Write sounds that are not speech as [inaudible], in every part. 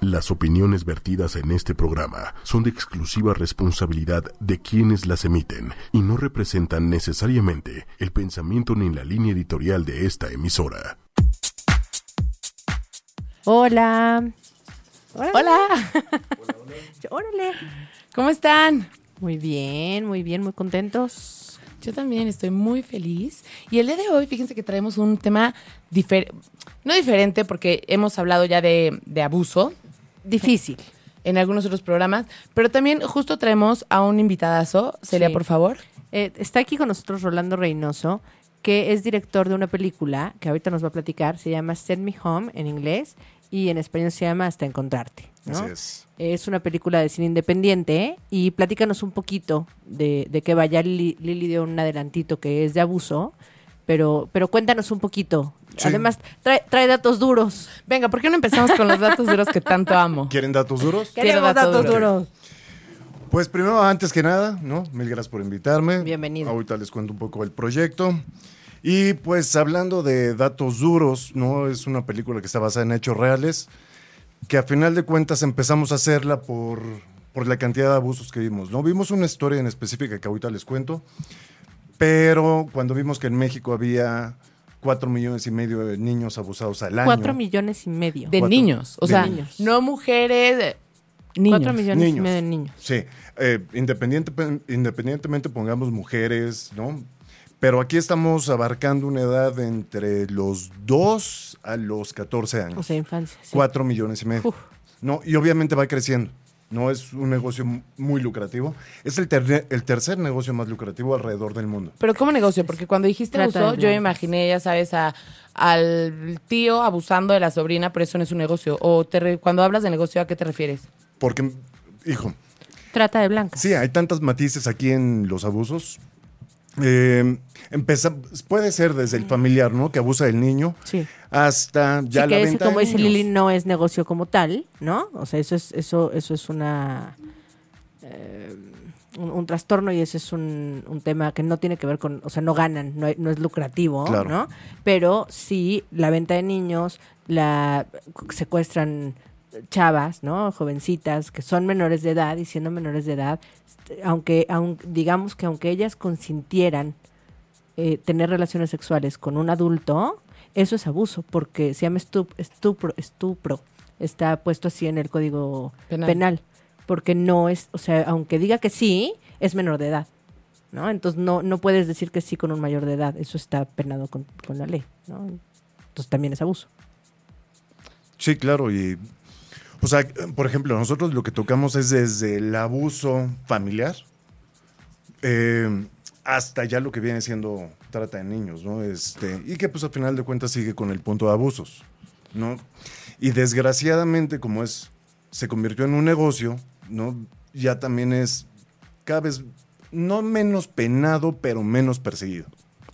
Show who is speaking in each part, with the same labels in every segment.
Speaker 1: Las opiniones vertidas en este programa son de exclusiva responsabilidad de quienes las emiten y no representan necesariamente el pensamiento ni la línea editorial de esta emisora.
Speaker 2: Hola.
Speaker 3: Hola. [laughs]
Speaker 2: Órale.
Speaker 3: ¿Cómo están?
Speaker 2: Muy bien, muy bien, muy contentos.
Speaker 3: Yo también estoy muy feliz. Y el día de hoy, fíjense que traemos un tema diferente, no diferente porque hemos hablado ya de, de abuso
Speaker 2: Difícil.
Speaker 3: en algunos otros programas, pero también justo traemos a un invitadazo. Celia,
Speaker 2: Sí.
Speaker 3: por favor.
Speaker 2: Eh, está aquí con nosotros Rolando Reynoso, que es director de una película que ahorita nos va a platicar. Se llama Send Me Home en inglés y en español se llama Hasta Encontrarte. ¿no?
Speaker 4: Así es.
Speaker 2: Es una película de cine independiente y platícanos un poquito de, de qué vaya. Lili, Lili dio un adelantito que es de abuso, pero, pero cuéntanos un poquito.
Speaker 4: Sí.
Speaker 2: Además, trae, trae datos duros.
Speaker 3: Venga, ¿por qué no empezamos con los datos duros que tanto amo?
Speaker 4: ¿Quieren datos duros?
Speaker 2: Queremos
Speaker 3: dato
Speaker 2: datos
Speaker 3: duro.
Speaker 2: duros.
Speaker 4: Pues primero, antes que nada, ¿no? Mil gracias por invitarme.
Speaker 2: Bienvenido.
Speaker 4: Ahorita les cuento un poco el proyecto. Y pues hablando de datos duros, ¿no? Es una película que está basada en hechos reales, que a final de cuentas empezamos a hacerla por, por la cantidad de abusos que vimos, ¿no? Vimos una historia en específica que ahorita les cuento, pero cuando vimos que en México había cuatro millones y medio de niños abusados al año.
Speaker 2: Cuatro millones y medio.
Speaker 3: De
Speaker 4: Cuatro.
Speaker 3: niños. O
Speaker 4: De
Speaker 3: sea,
Speaker 2: niños.
Speaker 3: no mujeres, eh, niños.
Speaker 2: Cuatro millones y medio de niños.
Speaker 4: Sí, eh, independiente, independientemente pongamos mujeres, ¿no? Pero aquí estamos abarcando una edad de entre los 2 a los 14 años.
Speaker 2: O sea, infancia. sí.
Speaker 4: 4 millones y medio.
Speaker 2: Uf.
Speaker 4: No, y obviamente va creciendo. No es un negocio muy lucrativo. Es el, ter- el tercer negocio más lucrativo alrededor del mundo.
Speaker 3: Pero ¿cómo negocio? Porque cuando dijiste
Speaker 2: Trata
Speaker 3: abuso, yo me imaginé, ya sabes, a, al tío abusando de la sobrina, pero eso no es un negocio. O te re- cuando hablas de negocio, ¿a qué te refieres?
Speaker 4: Porque, hijo,
Speaker 2: Trata de blancas.
Speaker 4: Sí, hay tantas matices aquí en los abusos. Eh, empeza- puede ser desde el familiar, ¿no? Que abusa del niño,
Speaker 2: Sí.
Speaker 4: hasta ya
Speaker 2: sí,
Speaker 4: la
Speaker 2: que ese,
Speaker 4: venta
Speaker 2: como
Speaker 4: de
Speaker 2: dice. Lili, no es negocio como tal, ¿no? O sea, eso es, eso, eso es una eh, un, un trastorno y ese es un, un tema que no tiene que ver con, o sea, no ganan, no, no es lucrativo,
Speaker 4: Claro.
Speaker 2: ¿no? Pero sí, la venta de niños, la secuestran chavas, ¿no? Jovencitas que son menores de edad y siendo menores de edad, aunque, aun- digamos que aunque ellas consintieran eh, tener relaciones sexuales con un adulto, eso es abuso, porque se llama estup- estupro, estupro. Está puesto así en el código
Speaker 3: Penal.
Speaker 2: penal. porque no es, o sea, aunque diga que sí, es menor de edad. ¿no? Entonces no, no puedes decir que sí con un mayor de edad, eso está penado con, con la ley. ¿no? Entonces también es abuso.
Speaker 4: Sí, claro, y o sea, por ejemplo, nosotros lo que tocamos es desde el abuso familiar eh, hasta ya lo que viene siendo trata de niños, ¿no? Este, y que pues al final de cuentas sigue con el punto de abusos, ¿no? Y desgraciadamente, como es, se convirtió en un negocio, ¿no? Ya también es cada vez no menos penado, pero menos perseguido.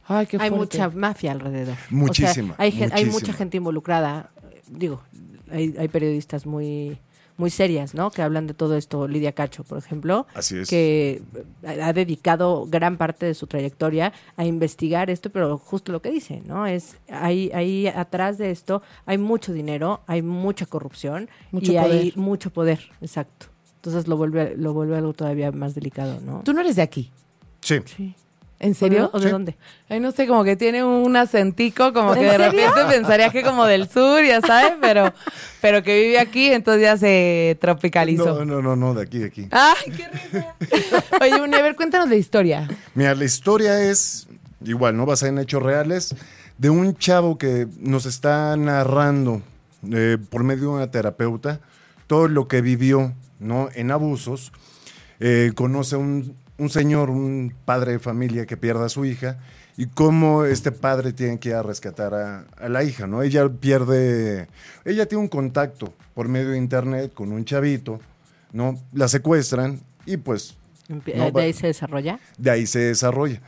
Speaker 3: Ay, qué
Speaker 2: hay mucha mafia alrededor.
Speaker 4: Muchísima,
Speaker 2: O sea, hay, mucha gente involucrada. Digo, hay, hay periodistas muy muy serias, ¿no? Que hablan de todo esto. Lidia Cacho, por ejemplo,
Speaker 4: Así es.
Speaker 2: que ha dedicado gran parte de su trayectoria a investigar esto, pero justo lo que dice, ¿no? Es ahí, ahí atrás de esto hay mucho dinero, hay mucha corrupción
Speaker 3: Mucho
Speaker 2: y hay mucho poder, exacto. Entonces lo vuelve, lo vuelve algo todavía más delicado, ¿no?
Speaker 3: Tú no eres de aquí.
Speaker 4: Sí.
Speaker 2: Sí.
Speaker 3: ¿En serio?
Speaker 2: ¿O de
Speaker 4: Sí.
Speaker 2: dónde?
Speaker 3: Ay, no sé, como que tiene un acentico, como que
Speaker 2: ¿En
Speaker 3: de
Speaker 2: serio?
Speaker 3: repente [laughs] pensaría que como del sur, ya sabes, pero, pero que vive aquí, entonces ya se tropicalizó.
Speaker 4: No, no, no, no, de aquí, de aquí.
Speaker 3: ¡Ay, qué risa! Oye, Uni, a ver, cuéntanos la historia.
Speaker 4: Mira, la historia es igual, ¿no? Basada en hechos reales, de un chavo que nos está narrando eh, por medio de una terapeuta todo lo que vivió, ¿no? En abusos. Eh, conoce a un, un señor, un padre de familia que pierde a su hija y cómo este padre tiene que ir a rescatar a, a la hija, ¿no? Ella pierde, ella tiene un contacto por medio de internet con un chavito, ¿no? La secuestran y pues No,
Speaker 2: de ahí se desarrolla.
Speaker 4: de ahí se desarrolla.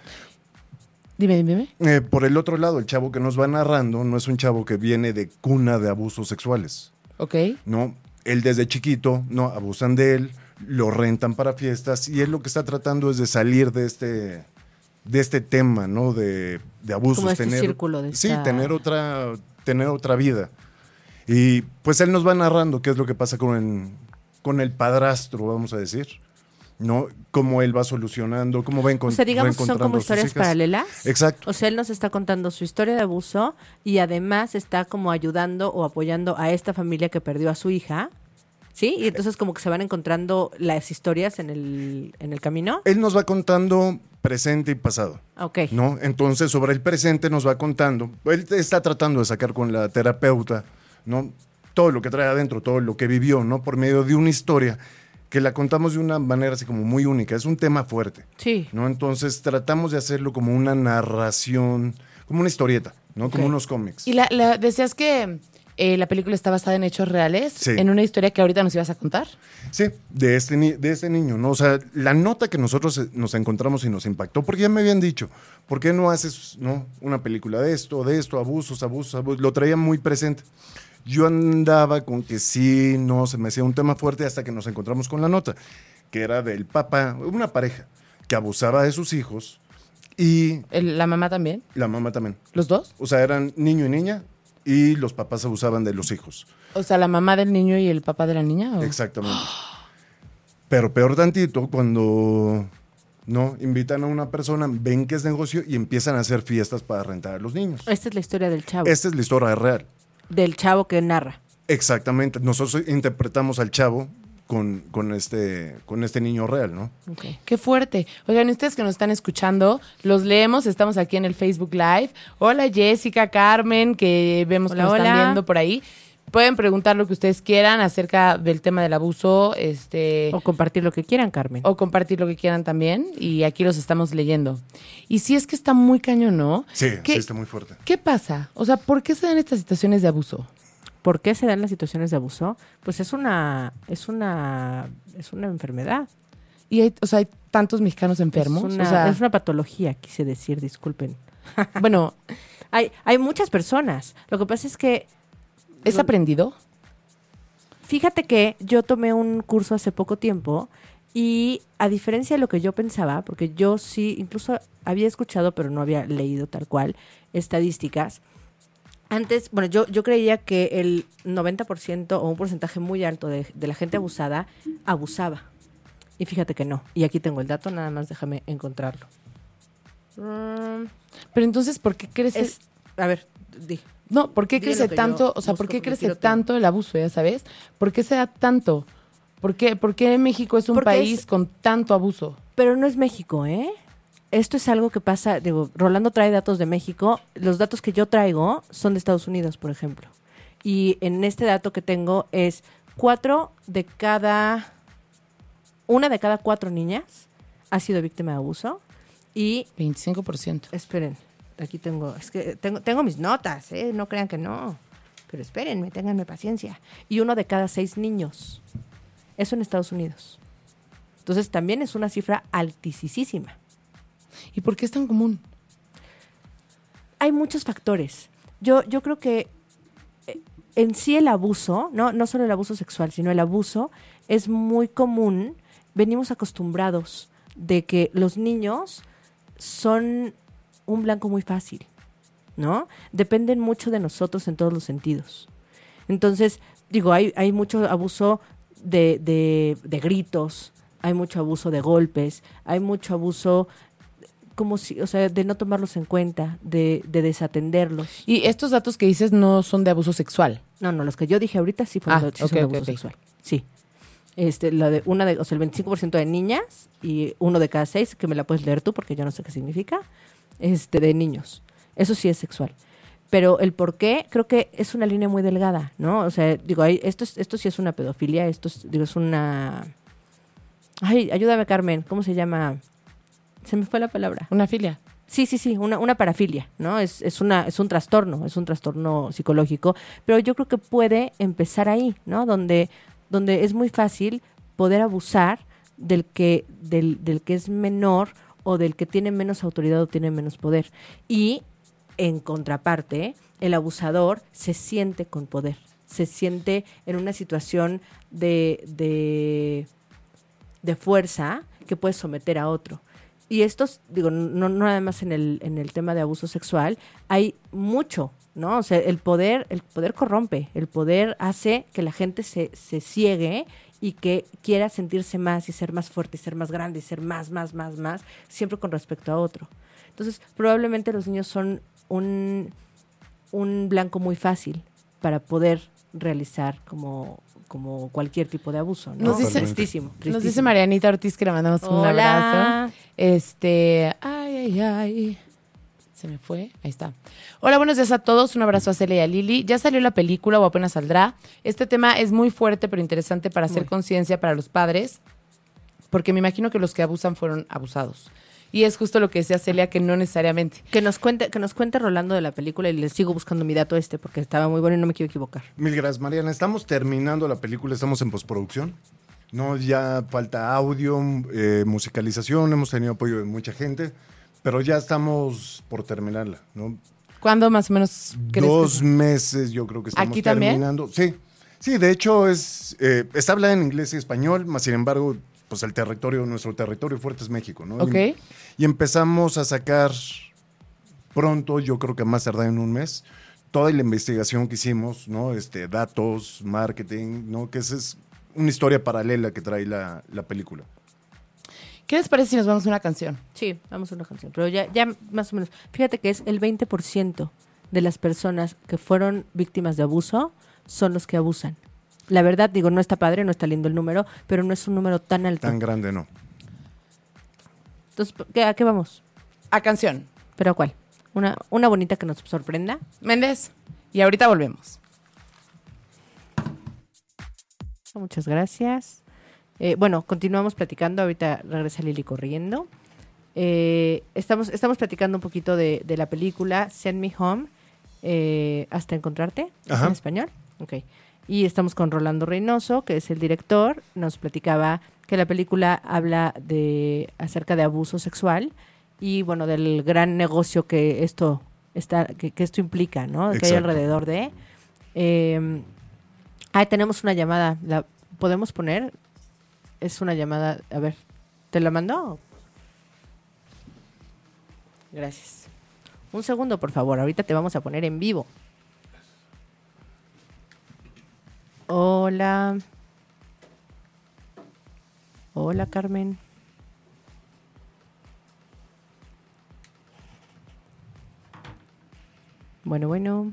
Speaker 3: Dime, dime, dime.
Speaker 4: Eh, por el otro lado, el chavo que nos va narrando no es un chavo que viene de cuna de abusos sexuales,
Speaker 3: Ok.
Speaker 4: ¿no? Él desde chiquito, ¿no? Abusan de él, lo rentan para fiestas y él lo que está tratando es de salir de este, de este tema, ¿no? De, de abusos.
Speaker 2: Como este círculo de
Speaker 4: Sí,
Speaker 2: esta-
Speaker 4: tener otra, tener otra vida. Y pues él nos va narrando qué es lo que pasa con el, con el padrastro, vamos a decir. ¿No? Cómo él va solucionando, cómo va, encon-
Speaker 2: O sea,
Speaker 4: va
Speaker 2: digamos que son como historias paralelas.
Speaker 4: Exacto.
Speaker 2: O sea, él nos está contando su historia de abuso y además está como ayudando o apoyando a esta familia que perdió a su hija. ¿Sí? Y entonces como que se van encontrando las historias en el, en el camino.
Speaker 4: Él nos va contando presente y pasado.
Speaker 2: Ok.
Speaker 4: ¿no? Entonces, sobre el presente nos va contando. Él está tratando de sacar con la terapeuta, ¿no? Todo lo que trae adentro, todo lo que vivió, ¿no? Por medio de una historia que la contamos de una manera así como muy única. Es un tema fuerte,
Speaker 2: Sí.
Speaker 4: ¿no? Entonces, tratamos de hacerlo como una narración, como una historieta, ¿no? Como unos cómics.
Speaker 3: Y la, la- decías que eh, la película está basada en hechos reales,
Speaker 4: Sí.
Speaker 3: en una historia que ahorita nos ibas a contar.
Speaker 4: Sí, de este, ni- de este niño, ¿no? O sea, la nota que nosotros eh, nos encontramos y nos impactó, porque ya me habían dicho, ¿por qué no haces, no, una película de esto, de esto, abusos, abusos, abusos? Lo traía muy presente. Yo andaba con que sí, no, se me hacía un tema fuerte hasta que nos encontramos con la nota, que era del papá, una pareja, que abusaba de sus hijos y
Speaker 3: la mamá también.
Speaker 4: la mamá también.
Speaker 3: ¿Los dos?
Speaker 4: O sea, eran niño y niña y los papás abusaban de los hijos.
Speaker 3: O sea, la mamá del niño y el papá de la niña. ¿o?
Speaker 4: Exactamente. Pero peor tantito cuando no invitan a una persona, ven que es negocio y empiezan a hacer fiestas para rentar a los niños.
Speaker 2: Esta es la historia del chavo.
Speaker 4: Esta es la historia real.
Speaker 2: Del chavo que narra.
Speaker 4: Exactamente. Nosotros interpretamos al chavo con, con este, con este niño real, ¿no?
Speaker 2: Ok.
Speaker 3: Qué fuerte. Oigan, ustedes que nos están escuchando, los leemos, estamos aquí en el Facebook Live. Hola Jessica, Carmen, que vemos
Speaker 2: Hola,
Speaker 3: que nos están viendo por ahí. Pueden preguntar lo que ustedes quieran acerca del tema del abuso, este,
Speaker 2: O compartir lo que quieran, Carmen.
Speaker 3: o compartir lo que quieran también. Y aquí los estamos leyendo. Y si es que está muy cañón, ¿no?
Speaker 4: Sí,
Speaker 3: ¿Qué,
Speaker 4: sí, está muy fuerte.
Speaker 3: ¿Qué pasa? O sea, ¿por qué se dan estas situaciones de abuso?
Speaker 2: ¿Por qué se dan las situaciones de abuso? Pues es una, es una, es una enfermedad.
Speaker 3: Y hay, o sea, hay tantos mexicanos enfermos.
Speaker 2: Es una,
Speaker 3: o sea,
Speaker 2: es una patología, quise decir, disculpen. [laughs]
Speaker 3: bueno,
Speaker 2: Hay, hay muchas personas. Lo que pasa es que
Speaker 3: ¿es
Speaker 2: Lo-
Speaker 3: aprendido?
Speaker 2: Fíjate que yo tomé un curso hace poco tiempo y a diferencia de lo que yo pensaba, porque yo sí, incluso había escuchado, pero no había leído tal cual, estadísticas. Antes, bueno, yo, yo creía que el 90% o un porcentaje muy alto de, de la gente abusada abusaba. Y fíjate que no. Y aquí tengo el dato, nada más déjame encontrarlo. Mm,
Speaker 3: Pero entonces, ¿por qué crece?
Speaker 2: es, a ver, di.
Speaker 3: No, ¿por qué crece tanto? O sea,
Speaker 2: busco
Speaker 3: ¿por qué crece tanto el abuso, ya sabes? ¿Por qué se da tanto? ¿Por qué, por qué México es un
Speaker 2: Porque
Speaker 3: país
Speaker 2: es-
Speaker 3: con tanto abuso?
Speaker 2: Pero no es México, ¿eh? Esto es algo que pasa, digo, Rolando trae datos de México, los datos que yo traigo son de Estados Unidos, por ejemplo. Y en este dato que tengo es cuatro de cada, una de cada cuatro niñas ha sido víctima de abuso. Y,
Speaker 3: 25%.
Speaker 2: esperen, aquí tengo, es que tengo, tengo mis notas, ¿eh? No crean que no. Pero espérenme, ténganme paciencia. Y uno de cada seis niños. Eso en Estados Unidos. Entonces también es una cifra altísima.
Speaker 3: ¿Y por qué es tan común?
Speaker 2: hay muchos factores. Yo, yo creo que eh, en sí el abuso, ¿no? no solo el abuso sexual, sino el abuso es muy común. Venimos acostumbrados de que los niños son un blanco muy fácil, ¿no? Dependen mucho de nosotros en todos los sentidos. Entonces, digo, hay, hay mucho abuso de, de, de gritos, hay mucho abuso de golpes, hay mucho abuso como si, o sea, de no tomarlos en cuenta, de, de desatenderlos.
Speaker 3: Y estos datos que dices no son de abuso sexual.
Speaker 2: No, no, los que yo dije ahorita sí fueron
Speaker 3: Ah,
Speaker 2: de, sí son de abuso sexual. Sí. Este, la de una de, o sea, el 25% de niñas y uno de cada seis, que me la puedes leer tú porque yo no sé qué significa, este, de niños. Eso sí es sexual. Pero el por qué, creo que es una línea muy delgada, ¿no? O sea, digo, hay- esto, es- esto sí es una pedofilia, esto es, digo, es una... Ay, ayúdame, Carmen, ¿cómo se llama? Se me fue la palabra.
Speaker 3: Una filia.
Speaker 2: Sí, sí, sí, una, una parafilia, ¿no? Es, es, una, es un trastorno, es un trastorno psicológico, pero yo creo que puede empezar ahí, ¿no? Donde, donde es muy fácil poder abusar del que, del, del que es menor o del que tiene menos autoridad o tiene menos poder. Y en contraparte, el abusador se siente con poder, se siente en una situación de, de, de fuerza que puede someter a otro. Y estos, digo, no, no nada más en el, en el tema de abuso sexual, hay mucho, ¿no? O sea, el poder, el poder corrompe, el poder hace que la gente se, se ciegue y que quiera sentirse más y ser más fuerte y ser más grande y ser más, más, más, más, siempre con respecto a otro. Entonces, probablemente los niños son un, un blanco muy fácil para poder realizar como, como cualquier tipo de abuso. ¿no?
Speaker 3: Nos dice-
Speaker 2: tristísimo,
Speaker 3: Nos dice. Marianita Ortiz que le mandamos un abrazo. Este, ay, ay, ay. Se me fue. Ahí está. Hola, buenos días a todos. Un abrazo a Celia y a Lili. Ya salió la película o apenas saldrá. Este tema es muy fuerte pero interesante para hacer conciencia para los padres, porque me imagino que los que abusan fueron abusados. Y es justo lo que decía Celia, que no necesariamente.
Speaker 2: Que nos cuente, que nos cuente Rolando de la película y les sigo buscando mi dato este porque estaba muy bueno y no me quiero equivocar.
Speaker 4: Mil gracias, Mariana. Estamos terminando la película, estamos en postproducción. No, ya falta audio, eh, musicalización, hemos tenido apoyo de mucha gente, pero ya estamos por terminarla, ¿no?
Speaker 3: ¿Cuándo más o menos que
Speaker 4: Dos
Speaker 3: se-
Speaker 4: meses yo creo que estamos
Speaker 3: ¿Aquí también?
Speaker 4: terminando. Sí, sí, de hecho es eh, está hablada en inglés y español, más sin embargo, pues el territorio, nuestro territorio fuerte es México, ¿no?
Speaker 3: Ok.
Speaker 4: Y, y empezamos a sacar pronto, yo creo que más tardar en un mes, toda la investigación que hicimos, ¿no? Este, datos, marketing, ¿no? Que esa es una historia paralela que trae la, la película.
Speaker 3: ¿Qué les parece si nos vamos a una canción?
Speaker 2: Sí, vamos a una canción, pero ya, ya más o menos. Fíjate que es el 20% de las personas que fueron víctimas de abuso son los que abusan. La verdad, digo, no está padre, no está lindo el número, pero no es un número tan alto.
Speaker 4: Tan grande, ¿no?
Speaker 2: Entonces, ¿qué- ¿a qué vamos?
Speaker 3: A canción.
Speaker 2: ¿Pero a cuál? Una, una bonita que nos sorprenda.
Speaker 3: Méndez. Y ahorita volvemos.
Speaker 2: Muchas gracias. Eh, bueno, continuamos platicando. Ahorita regresa Lili corriendo. Eh, estamos, estamos platicando un poquito de, de la película Send Me Home eh, hasta encontrarte. ¿Es
Speaker 4: Ajá.
Speaker 2: en español? Ok. Y estamos con Rolando Reynoso, que es el director. Nos platicaba que la película habla de acerca de abuso sexual y bueno del gran negocio que esto está que, que esto implica, ¿no? Que hay
Speaker 4: Exacto.
Speaker 2: alrededor de. Eh, ah, tenemos una llamada. ¿La podemos poner? Es una llamada. A ver, ¿te la mandó? Gracias. Un segundo, por favor. Ahorita te vamos a poner en vivo. Hola. Hola, Carmen. Bueno, bueno.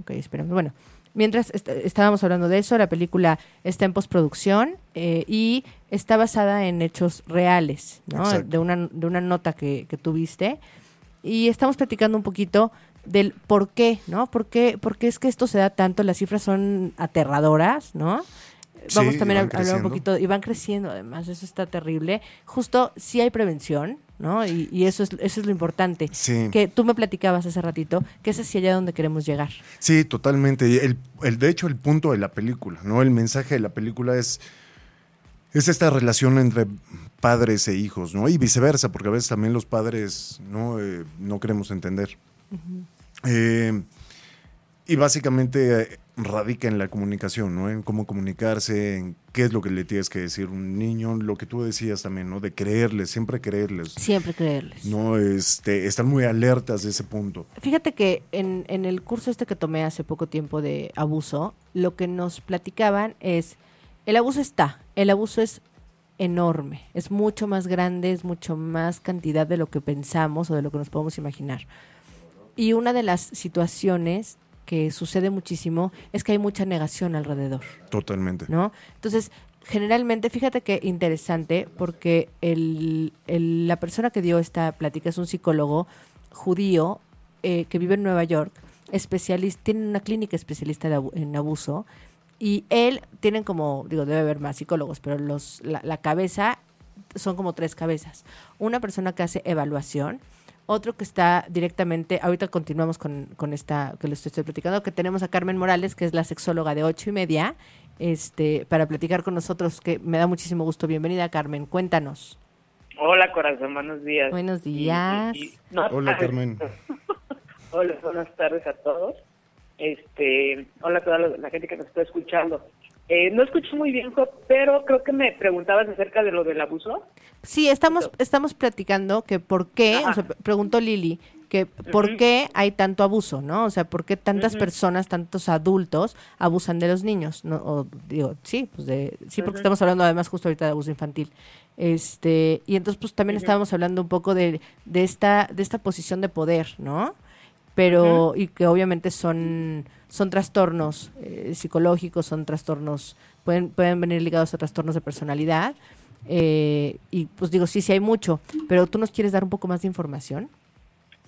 Speaker 2: Ok, esperamos. Bueno, mientras est- estábamos hablando de eso, la película está en postproducción eh, y está basada en hechos reales, ¿no? De una, de una nota que, que tuviste. Y estamos platicando un poquito del por qué, ¿no? ¿Por qué, por qué es que esto se da tanto? Las cifras son aterradoras, ¿no? Vamos
Speaker 4: Sí,
Speaker 2: también a hablar un poquito, y van creciendo además, eso está terrible. Justo sí hay prevención, ¿no? Y, y eso, es, eso es lo importante.
Speaker 4: Sí.
Speaker 2: Que tú me platicabas hace ratito, que es hacia allá donde queremos llegar.
Speaker 4: Sí, totalmente. El, el, de hecho, el punto de la película, ¿no? El mensaje de la película es, es esta relación entre padres e hijos, ¿no? Y viceversa, porque a veces también los padres no, Eh, no queremos entender. Eh, y básicamente eh, radica en la comunicación, ¿no? En cómo comunicarse, en qué es lo que le tienes que decir a un niño, lo que tú decías también, ¿no? De creerles, siempre creerles.
Speaker 2: Siempre creerles.
Speaker 4: No, este, están muy alertas de ese punto.
Speaker 2: Fíjate que en, en el curso este que tomé hace poco tiempo de abuso, lo que nos platicaban es, el abuso está, el abuso es enorme, es mucho más grande, es mucho más cantidad de lo que pensamos o de lo que nos podemos imaginar. Y una de las situaciones que sucede muchísimo es que hay mucha negación alrededor.
Speaker 4: Totalmente.
Speaker 2: ¿no? Entonces, generalmente, fíjate qué interesante, porque el, el- la persona que dio esta plática es un psicólogo judío eh, que vive en Nueva York, especialista, tiene una clínica especialista de en abuso, y él, tienen como, digo, debe haber más psicólogos, pero los, la, la cabeza son como tres cabezas. Una persona que hace evaluación, otro que está directamente, ahorita continuamos con, con esta que les estoy platicando, que tenemos a Carmen Morales, que es la sexóloga de ocho y media, este, para platicar con nosotros, que me da muchísimo gusto. Bienvenida, Carmen, cuéntanos.
Speaker 5: Hola, corazón, buenos días.
Speaker 2: Buenos días.
Speaker 5: y- y- no,
Speaker 4: Hola, [laughs] Carmen.
Speaker 5: Hola, buenas tardes a todos. Este, hola a toda la, la gente que nos está escuchando. Eh, no escucho muy bien, pero creo que me preguntabas acerca de lo del abuso.
Speaker 2: Sí, estamos, estamos platicando que por qué,
Speaker 5: Ajá.
Speaker 2: o sea, preguntó Lili, que por qué hay tanto abuso, ¿no? O sea, por qué tantas personas, tantos adultos abusan de los niños, ¿no? O digo, sí, pues de, sí, porque estamos hablando además justo ahorita de abuso infantil. Este, y entonces pues también estábamos hablando un poco de, de esta, de esta posición de poder, ¿no? Pero, y que obviamente son, son trastornos eh, psicológicos, son trastornos, pueden, pueden venir ligados a trastornos de personalidad. eh, y pues digo, sí, sí hay mucho, pero tú nos quieres dar un poco más de información.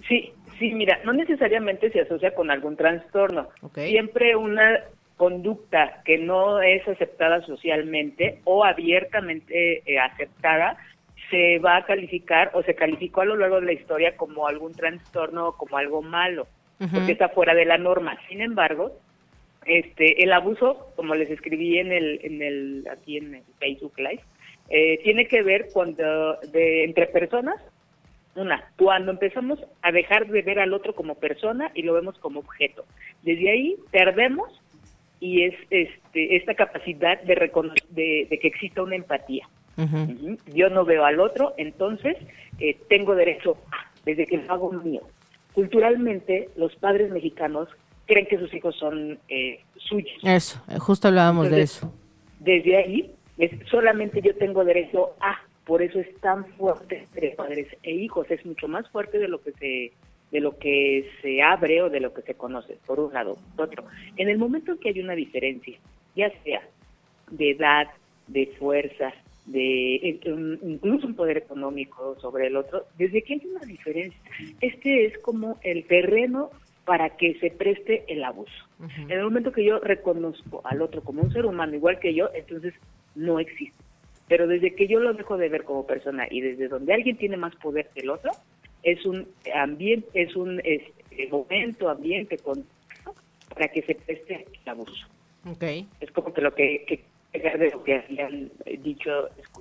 Speaker 5: Sí, sí, mira, no necesariamente se asocia con algún trastorno. Siempre una conducta que no es aceptada socialmente o abiertamente eh, aceptada se va a calificar o se calificó a lo largo de la historia como algún trastorno o como algo malo, porque está fuera de la norma. Sin embargo, este, el abuso, como les escribí en el, en el, aquí en el Facebook Live, eh, tiene que ver cuando de entre personas una, cuando empezamos a dejar de ver al otro como persona y lo vemos como objeto. Desde ahí perdemos y es este, esta capacidad de, de, de que exista una empatía. Ujú. Yo no veo al otro, entonces eh, tengo derecho a, desde que lo hago mío. Culturalmente, los padres mexicanos creen que sus hijos son eh, suyos.
Speaker 2: Eso, eh, justo hablábamos de eso.
Speaker 5: Desde ahí, es, solamente yo tengo derecho a, por eso es tan fuerte entre padres e hijos, es mucho más fuerte de lo que se de lo que se abre o de lo que se conoce, por un lado. Por otro, en el momento en que hay una diferencia, ya sea de edad, de fuerza, de eh, incluso un poder económico sobre el otro, desde que hay una diferencia, este es como el terreno para que se preste el abuso. En el momento que yo reconozco al otro como un ser humano igual que yo, entonces no existe. Pero desde que yo lo dejo de ver como persona y desde donde alguien tiene más poder que el otro, es un ambiente, es un este, momento, ambiente, contexto para que se preste el abuso.
Speaker 2: Ok.
Speaker 5: Es como que lo que, de lo que habían dicho,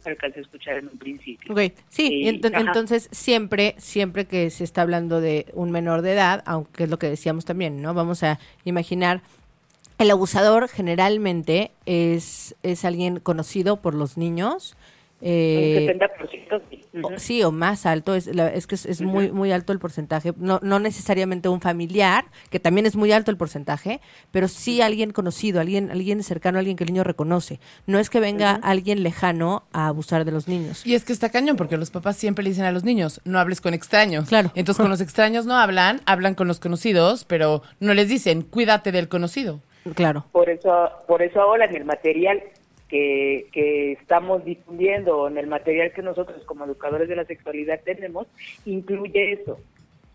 Speaker 5: alcancé a escuchar en un principio.
Speaker 2: Ok, sí,
Speaker 5: ajá.
Speaker 2: entonces siempre, siempre que se está hablando de un menor de edad, aunque es lo que decíamos también, ¿no? Vamos a imaginar, el abusador generalmente es, es alguien conocido por los niños, eh,
Speaker 5: un 70% sí.
Speaker 2: sí, o más alto, es, la- es que es, es muy, muy alto el porcentaje, no, no necesariamente un familiar, que también es muy alto el porcentaje, pero sí alguien conocido, alguien, alguien cercano, alguien que el niño reconoce. No es que venga alguien lejano a abusar de los niños.
Speaker 3: Y es que está cañón, porque los papás siempre le dicen a los niños, no hables con extraños.
Speaker 2: Claro.
Speaker 3: Entonces con los extraños no hablan, hablan con los conocidos, pero no les dicen, cuídate del conocido.
Speaker 2: Claro.
Speaker 5: Por eso, por eso ahora en el material que, que estamos difundiendo, en el material que nosotros como educadores de la sexualidad tenemos, incluye eso,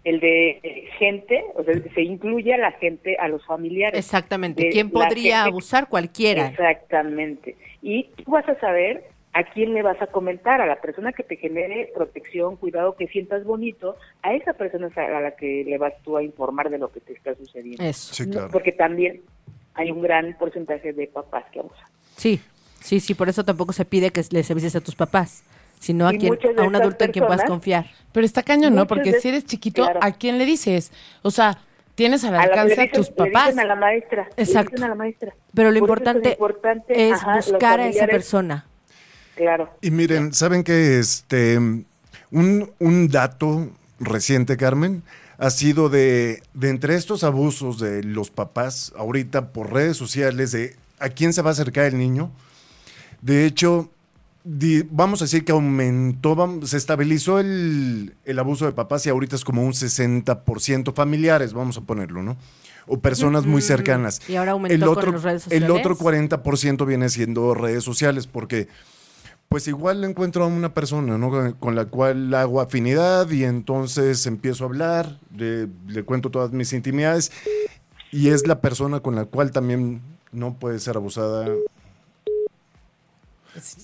Speaker 5: el de gente, o sea, se incluye a la gente, a los familiares.
Speaker 2: Exactamente. ¿Quién podría
Speaker 5: gente-
Speaker 2: abusar? Cualquiera.
Speaker 5: Exactamente. Y tú vas a saber a quién le vas a comentar, a la persona que te genere protección, cuidado, que sientas bonito, a esa persona es a la que le vas tú a informar de lo que te está sucediendo.
Speaker 2: Eso.
Speaker 4: Sí,
Speaker 5: No,
Speaker 4: claro.
Speaker 5: Porque también hay un gran porcentaje de papás que abusan.
Speaker 2: Sí, sí, sí, por eso tampoco se pide que les avises a tus papás, sino a,
Speaker 5: Y
Speaker 2: quien, a un adulto en quien puedas confiar.
Speaker 3: Pero está cañón, ¿no? Porque
Speaker 5: de-
Speaker 3: si eres chiquito,
Speaker 5: claro.
Speaker 3: ¿a quién le dices? O sea, tienes al
Speaker 5: A la-
Speaker 3: alcance a
Speaker 5: dicen-
Speaker 3: tus
Speaker 5: le
Speaker 3: papás.
Speaker 5: dicen a la maestra. le
Speaker 2: Exacto.
Speaker 5: dicen a la maestra.
Speaker 2: Pero lo importante,
Speaker 5: importante,
Speaker 2: es
Speaker 5: ajá,
Speaker 2: buscar a esa persona.
Speaker 5: Claro.
Speaker 4: Y miren, ¿saben que este un, un dato reciente, Carmen, ha sido de, de entre estos abusos de los papás ahorita por redes sociales de a quién se va a acercar el niño? De hecho, vamos a decir que aumentó, se estabilizó el, el abuso de papás y ahorita es como un 60% familiares, vamos a ponerlo, ¿no? O personas muy cercanas.
Speaker 2: Y ahora aumentó
Speaker 4: el
Speaker 2: con
Speaker 4: otro,
Speaker 2: las redes
Speaker 4: El
Speaker 2: sociales.
Speaker 4: otro 40% viene siendo redes sociales, porque pues igual encuentro a una persona ¿no? con, con la cual hago afinidad y entonces empiezo a hablar, le, le cuento todas mis intimidades y es la persona con la cual también no puede ser abusada,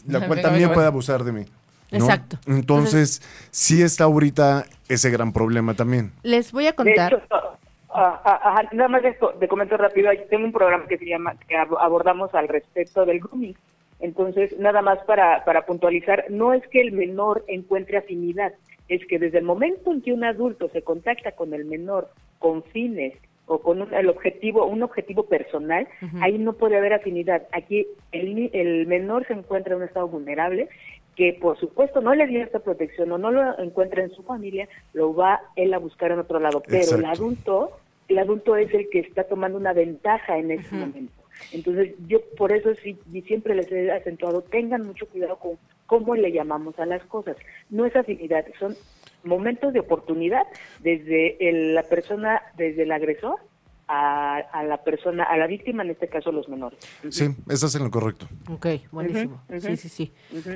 Speaker 4: la cual también puede abusar de mí. ¿no?
Speaker 2: Exacto.
Speaker 4: Entonces, sí está ahorita ese gran problema también.
Speaker 2: Les voy a
Speaker 5: De
Speaker 2: contar.
Speaker 5: hecho, ah, ah, ajá, nada más de esto, de comento rápido, tengo un programa que se llama, que ab- abordamos al respecto del grooming. Entonces, nada más para, para puntualizar, no es que el menor encuentre afinidad, es que desde el momento en que un adulto se contacta con el menor con fines o con un, el objetivo, un objetivo personal, ahí no puede haber afinidad. Aquí el, el menor se encuentra en un estado vulnerable que por supuesto no le dio esta protección o no lo encuentra en su familia, lo va él a buscar en otro lado. Pero el adulto, el adulto es el que está tomando una ventaja en ese momento. Entonces yo por eso sí y siempre les he acentuado, tengan mucho cuidado con cómo le llamamos a las cosas. No es afinidad, son momentos de oportunidad desde el- la persona, desde el agresor a, a la persona, a la víctima, en este caso los menores.
Speaker 4: Sí, estás en lo correcto.
Speaker 2: Ok, buenísimo. Sí, sí, sí.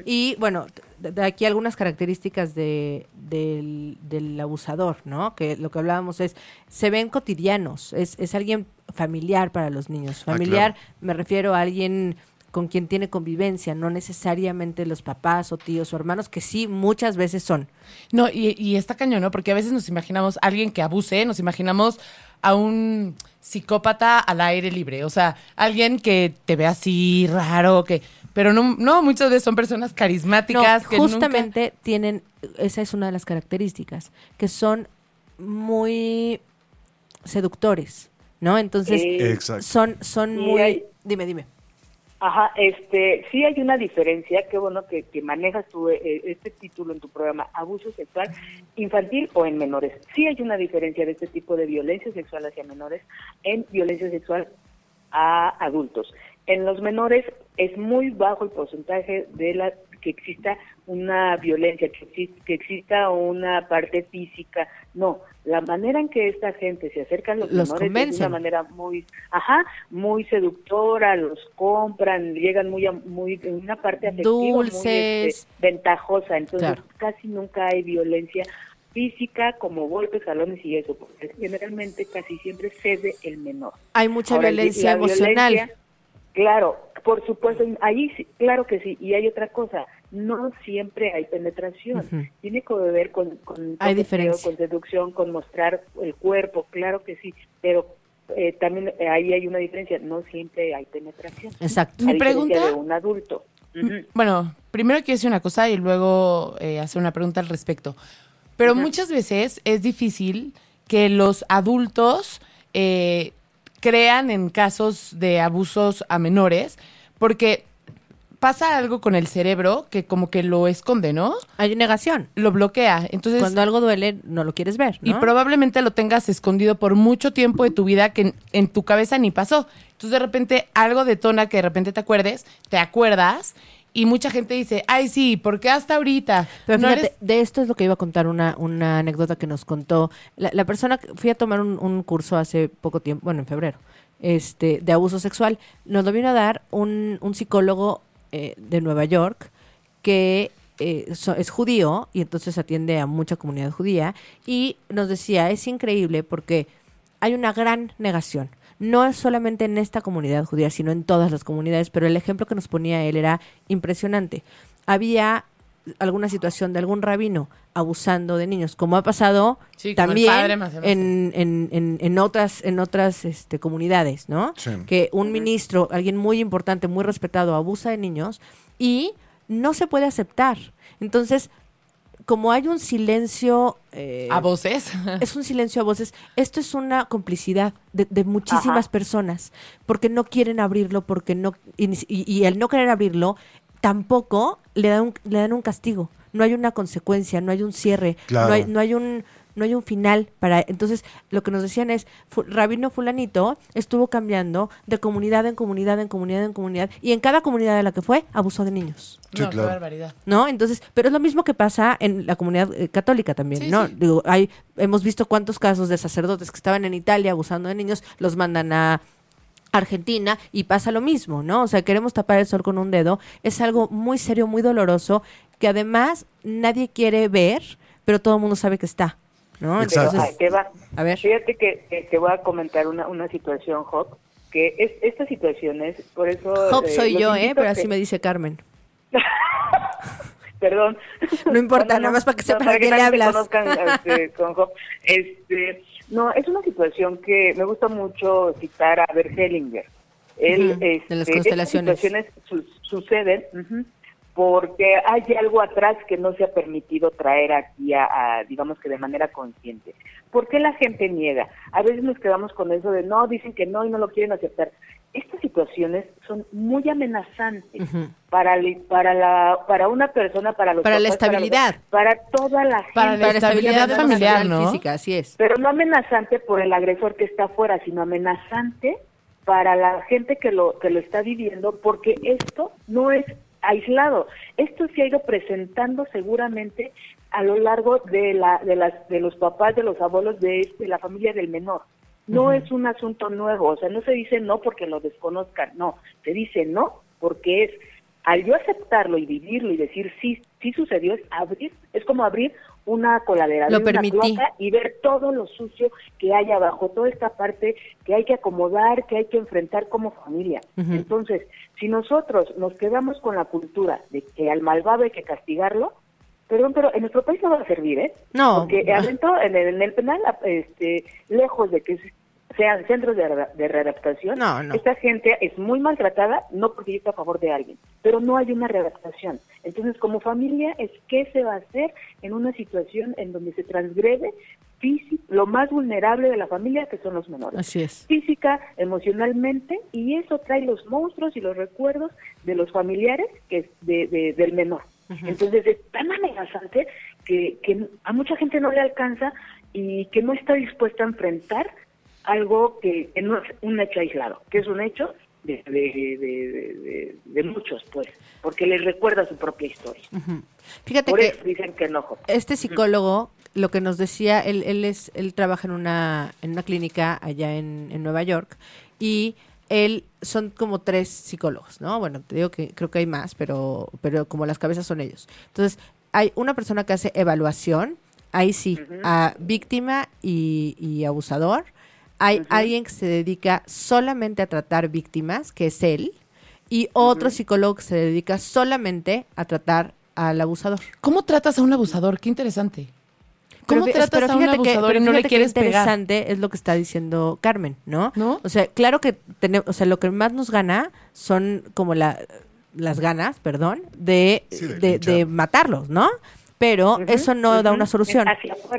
Speaker 2: Y bueno, de, aquí algunas características de, del, del abusador, ¿no? Que lo que hablábamos es, se ven cotidianos, es, es alguien familiar para los niños.
Speaker 4: Ah,
Speaker 2: Familiar,
Speaker 4: claro.
Speaker 2: me refiero a alguien con quien tiene convivencia, no necesariamente los papás o tíos o hermanos, que sí muchas veces son.
Speaker 3: No, y, y está cañón, ¿no? Porque a veces nos imaginamos a alguien que abuse, nos imaginamos a un psicópata al aire libre, o sea, alguien que te ve así raro, que, pero no, no, muchas veces son personas
Speaker 2: No,
Speaker 3: carismáticas nunca-
Speaker 2: justamente tienen, esa es una de las características, que son muy seductores, ¿no? Entonces,
Speaker 5: Eh,
Speaker 4: Exacto.
Speaker 2: son, son muy...
Speaker 5: hay-
Speaker 2: Dime, dime.
Speaker 5: Ajá, este, sí hay una diferencia, qué bueno que, que manejas tú eh, este título en tu programa, abuso sexual infantil o en menores. Sí hay una diferencia de este tipo de violencia sexual hacia menores en violencia sexual a adultos. En los menores es muy bajo el porcentaje de la que exista una violencia, que, exi- que exista una parte física. No, la manera en que esta gente se acerca a los,
Speaker 2: Los
Speaker 5: menores es de
Speaker 2: convencen.
Speaker 5: una manera muy, ajá, muy seductora, los compran, llegan muy, a- muy en una parte afectiva, muy, este, ventajosa. Entonces
Speaker 2: Claro.
Speaker 5: casi nunca hay violencia física como golpes, jalones y eso, porque generalmente casi siempre cede el menor.
Speaker 2: Hay mucha
Speaker 5: Ahora,
Speaker 2: violencia emocional.
Speaker 5: violencia, claro, por supuesto, ahí sí, claro que sí. Y hay otra cosa, no siempre hay penetración. Tiene que ver con, con
Speaker 2: Hay
Speaker 5: con seducción, con mostrar el cuerpo, claro que sí. Pero eh, también eh, ahí hay una diferencia, no siempre hay penetración.
Speaker 2: Exacto.
Speaker 5: A
Speaker 3: Mi
Speaker 5: diferencia
Speaker 3: pregunta-
Speaker 5: de un adulto. Ujú.
Speaker 3: Bueno, primero quiero decir una cosa y luego eh, hacer una pregunta al respecto. Pero muchas veces es difícil que los adultos eh, crean en casos de abusos a menores porque pasa algo con el cerebro que como que lo esconde, ¿no?
Speaker 2: Hay negación.
Speaker 3: Lo bloquea. Entonces,
Speaker 2: Cuando algo duele, no lo quieres ver,
Speaker 3: y probablemente lo tengas escondido por mucho tiempo de tu vida que en, en tu cabeza ni pasó. Entonces de repente algo detona que de repente te acuerdes, te acuerdas y mucha gente dice, ay sí, ¿por qué hasta ahorita?
Speaker 2: Pero
Speaker 3: No
Speaker 2: fíjate,
Speaker 3: eres-
Speaker 2: de esto es lo que iba a contar una, una anécdota que nos contó. La, la persona, que- fui a tomar un, un curso hace poco tiempo, bueno, en febrero, este, de abuso sexual. Nos lo vino a dar un, un psicólogo eh, de Nueva York que eh, so- es judío y entonces atiende a mucha comunidad judía y nos decía, es increíble porque hay una gran negación. No es solamente en esta comunidad judía, sino en todas las comunidades, pero el ejemplo que nos ponía él era impresionante. Había alguna situación de algún rabino abusando de niños, como ha pasado
Speaker 3: Sí, como el
Speaker 2: también
Speaker 3: más
Speaker 2: en, en, en, en otras, en otras este, comunidades, ¿no?
Speaker 4: Sí.
Speaker 2: Que un ministro, alguien muy importante, muy respetado, abusa de niños y no se puede aceptar. Entonces, como hay un silencio... eh,
Speaker 3: a voces. [laughs]
Speaker 2: es un silencio a voces. Esto es una complicidad de, de muchísimas
Speaker 5: Ajá.
Speaker 2: personas, porque no quieren abrirlo, porque no y- y el no querer abrirlo tampoco le dan un, le dan un castigo. No hay una consecuencia, no hay un cierre,
Speaker 4: Claro.
Speaker 2: no hay no hay un no hay un final para entonces lo que nos decían es fu- rabino fulanito estuvo cambiando de comunidad en comunidad en comunidad en comunidad y en cada comunidad a la que fue abusó de niños
Speaker 4: Sí,
Speaker 3: no,
Speaker 4: claro.
Speaker 3: qué barbaridad.
Speaker 2: ¿no? Entonces, pero es lo mismo que pasa en la comunidad eh, católica también,
Speaker 3: Sí,
Speaker 2: ¿no?
Speaker 3: sí.
Speaker 2: Digo, hay, hemos visto cuántos casos de sacerdotes que estaban en Italia abusando de niños, los mandan a Argentina y pasa lo mismo, ¿no? O sea, queremos tapar el sol con un dedo, es algo muy serio, muy doloroso, que además nadie quiere ver, pero todo el mundo sabe que está, ¿no?
Speaker 4: Exacto.
Speaker 2: Entonces,
Speaker 5: va.
Speaker 2: a ver.
Speaker 5: Fíjate que, que voy a comentar una, una situación, Job, que es estas situaciones, por eso...
Speaker 2: Job
Speaker 5: eh,
Speaker 2: soy yo, ¿eh? Pero
Speaker 5: a
Speaker 2: así
Speaker 5: que-
Speaker 2: me dice Carmen. [laughs]
Speaker 5: Perdón.
Speaker 2: No importa, nada más para que sepan a quién le hablas.
Speaker 5: conozcan, este, [laughs] con Job. Este, no, es una situación que me gusta mucho citar a Bert Hellinger. Él,
Speaker 2: Ujú, de
Speaker 5: este,
Speaker 2: las
Speaker 5: estas
Speaker 2: constelaciones.
Speaker 5: situaciones su- suceden ujú, porque hay algo atrás que no se ha permitido traer aquí a, a, digamos que de manera consciente. ¿Por qué la gente niega? A veces nos quedamos con eso de no, dicen que no y no lo quieren aceptar. estas situaciones son muy amenazantes para, la, para una persona, para los
Speaker 2: Para la
Speaker 5: papás,
Speaker 2: estabilidad.
Speaker 5: Para, toda la gente.
Speaker 3: Para la
Speaker 2: Para
Speaker 3: estabilidad familiar, ¿no?
Speaker 2: física, así es.
Speaker 5: Pero no amenazante por el agresor que está afuera, sino amenazante para la gente que lo que lo está viviendo, porque esto no es aislado. Esto se ha ido presentando seguramente a lo largo de la de las de los papás, de los abuelos de, de la familia del menor. No es un asunto nuevo, o sea, no se dice no porque lo desconozcan, no, se dice no porque es al yo aceptarlo y vivirlo y decir sí, sí sucedió, es abrir, es como abrir una coladera,
Speaker 2: Lo
Speaker 5: una
Speaker 2: permití.
Speaker 5: cloaca y ver todo lo sucio que hay abajo, toda esta parte que hay que acomodar, que hay que enfrentar como familia. Entonces, si nosotros nos quedamos con la cultura de que al malvado hay que castigarlo, perdón, pero en nuestro país no va a servir, ¿eh?
Speaker 2: No.
Speaker 5: Porque adentro, en el, en el penal, este, lejos de que sean centros de, re- de readaptación,
Speaker 2: No, no.
Speaker 5: esta gente es muy maltratada, no porque yo esté a favor de alguien, pero no hay una readaptación. Entonces, como familia, es qué se va a hacer en una situación en donde se transgrede físico, lo más vulnerable de la familia, que son los menores.
Speaker 2: Así es.
Speaker 5: Física, emocionalmente, y eso trae los monstruos y los recuerdos de los familiares que es de, de- del menor. Entonces, es tan amenazante que, que a mucha gente no le alcanza y que no está dispuesta a enfrentar algo que, que no es un hecho aislado, que es un hecho de, de, muchos, pues, porque les recuerda su propia historia.
Speaker 2: Fíjate
Speaker 5: Por
Speaker 2: que
Speaker 5: eso dicen que enojo.
Speaker 2: este psicólogo lo que nos decía él él es él trabaja en una en una clínica allá en, en Nueva York y él son como tres psicólogos no bueno te digo que creo que hay más pero pero como las cabezas son ellos. Entonces hay una persona que hace evaluación ahí sí a víctima y, y abusador hay alguien que se dedica solamente a tratar víctimas que es él y otro psicólogo que se dedica solamente a tratar al abusador
Speaker 3: ¿Cómo tratas a un abusador? Qué interesante. ¿Cómo tratas
Speaker 2: pero
Speaker 3: a un
Speaker 2: que-
Speaker 3: abusador
Speaker 2: pero
Speaker 3: y no le
Speaker 2: qué
Speaker 3: quieres pegar?
Speaker 2: interesante es lo que está diciendo Carmen, ¿no?
Speaker 3: ¿No?
Speaker 2: O sea, claro que tenemos, o sea, lo que más nos gana son como la, las ganas, perdón, de,
Speaker 4: Sí, de
Speaker 2: de,
Speaker 4: linchar.
Speaker 2: de matarlos, ¿no? Pero eso no da una solución.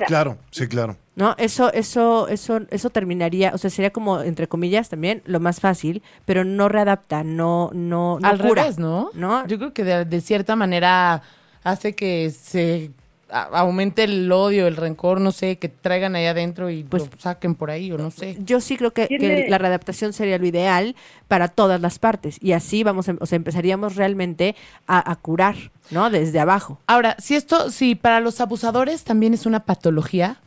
Speaker 4: Claro, sí, claro.
Speaker 2: ¿no? Eso, eso, eso, eso terminaría, o sea, sería como, entre comillas, también lo más fácil, pero no readapta, no, no, no
Speaker 3: Al
Speaker 2: cura,
Speaker 3: revés, ¿no?
Speaker 2: ¿no?
Speaker 3: Yo creo que de, de cierta manera hace que se aumente el odio, el rencor, no sé, que traigan ahí adentro y
Speaker 2: Pues-
Speaker 3: lo saquen por ahí o no sé.
Speaker 2: Yo sí creo que, la readaptación sería lo ideal para todas las partes y así vamos, a- o sea, empezaríamos realmente a, a curar, ¿no? Desde abajo.
Speaker 3: Ahora, si esto, si para los abusadores también es una patología,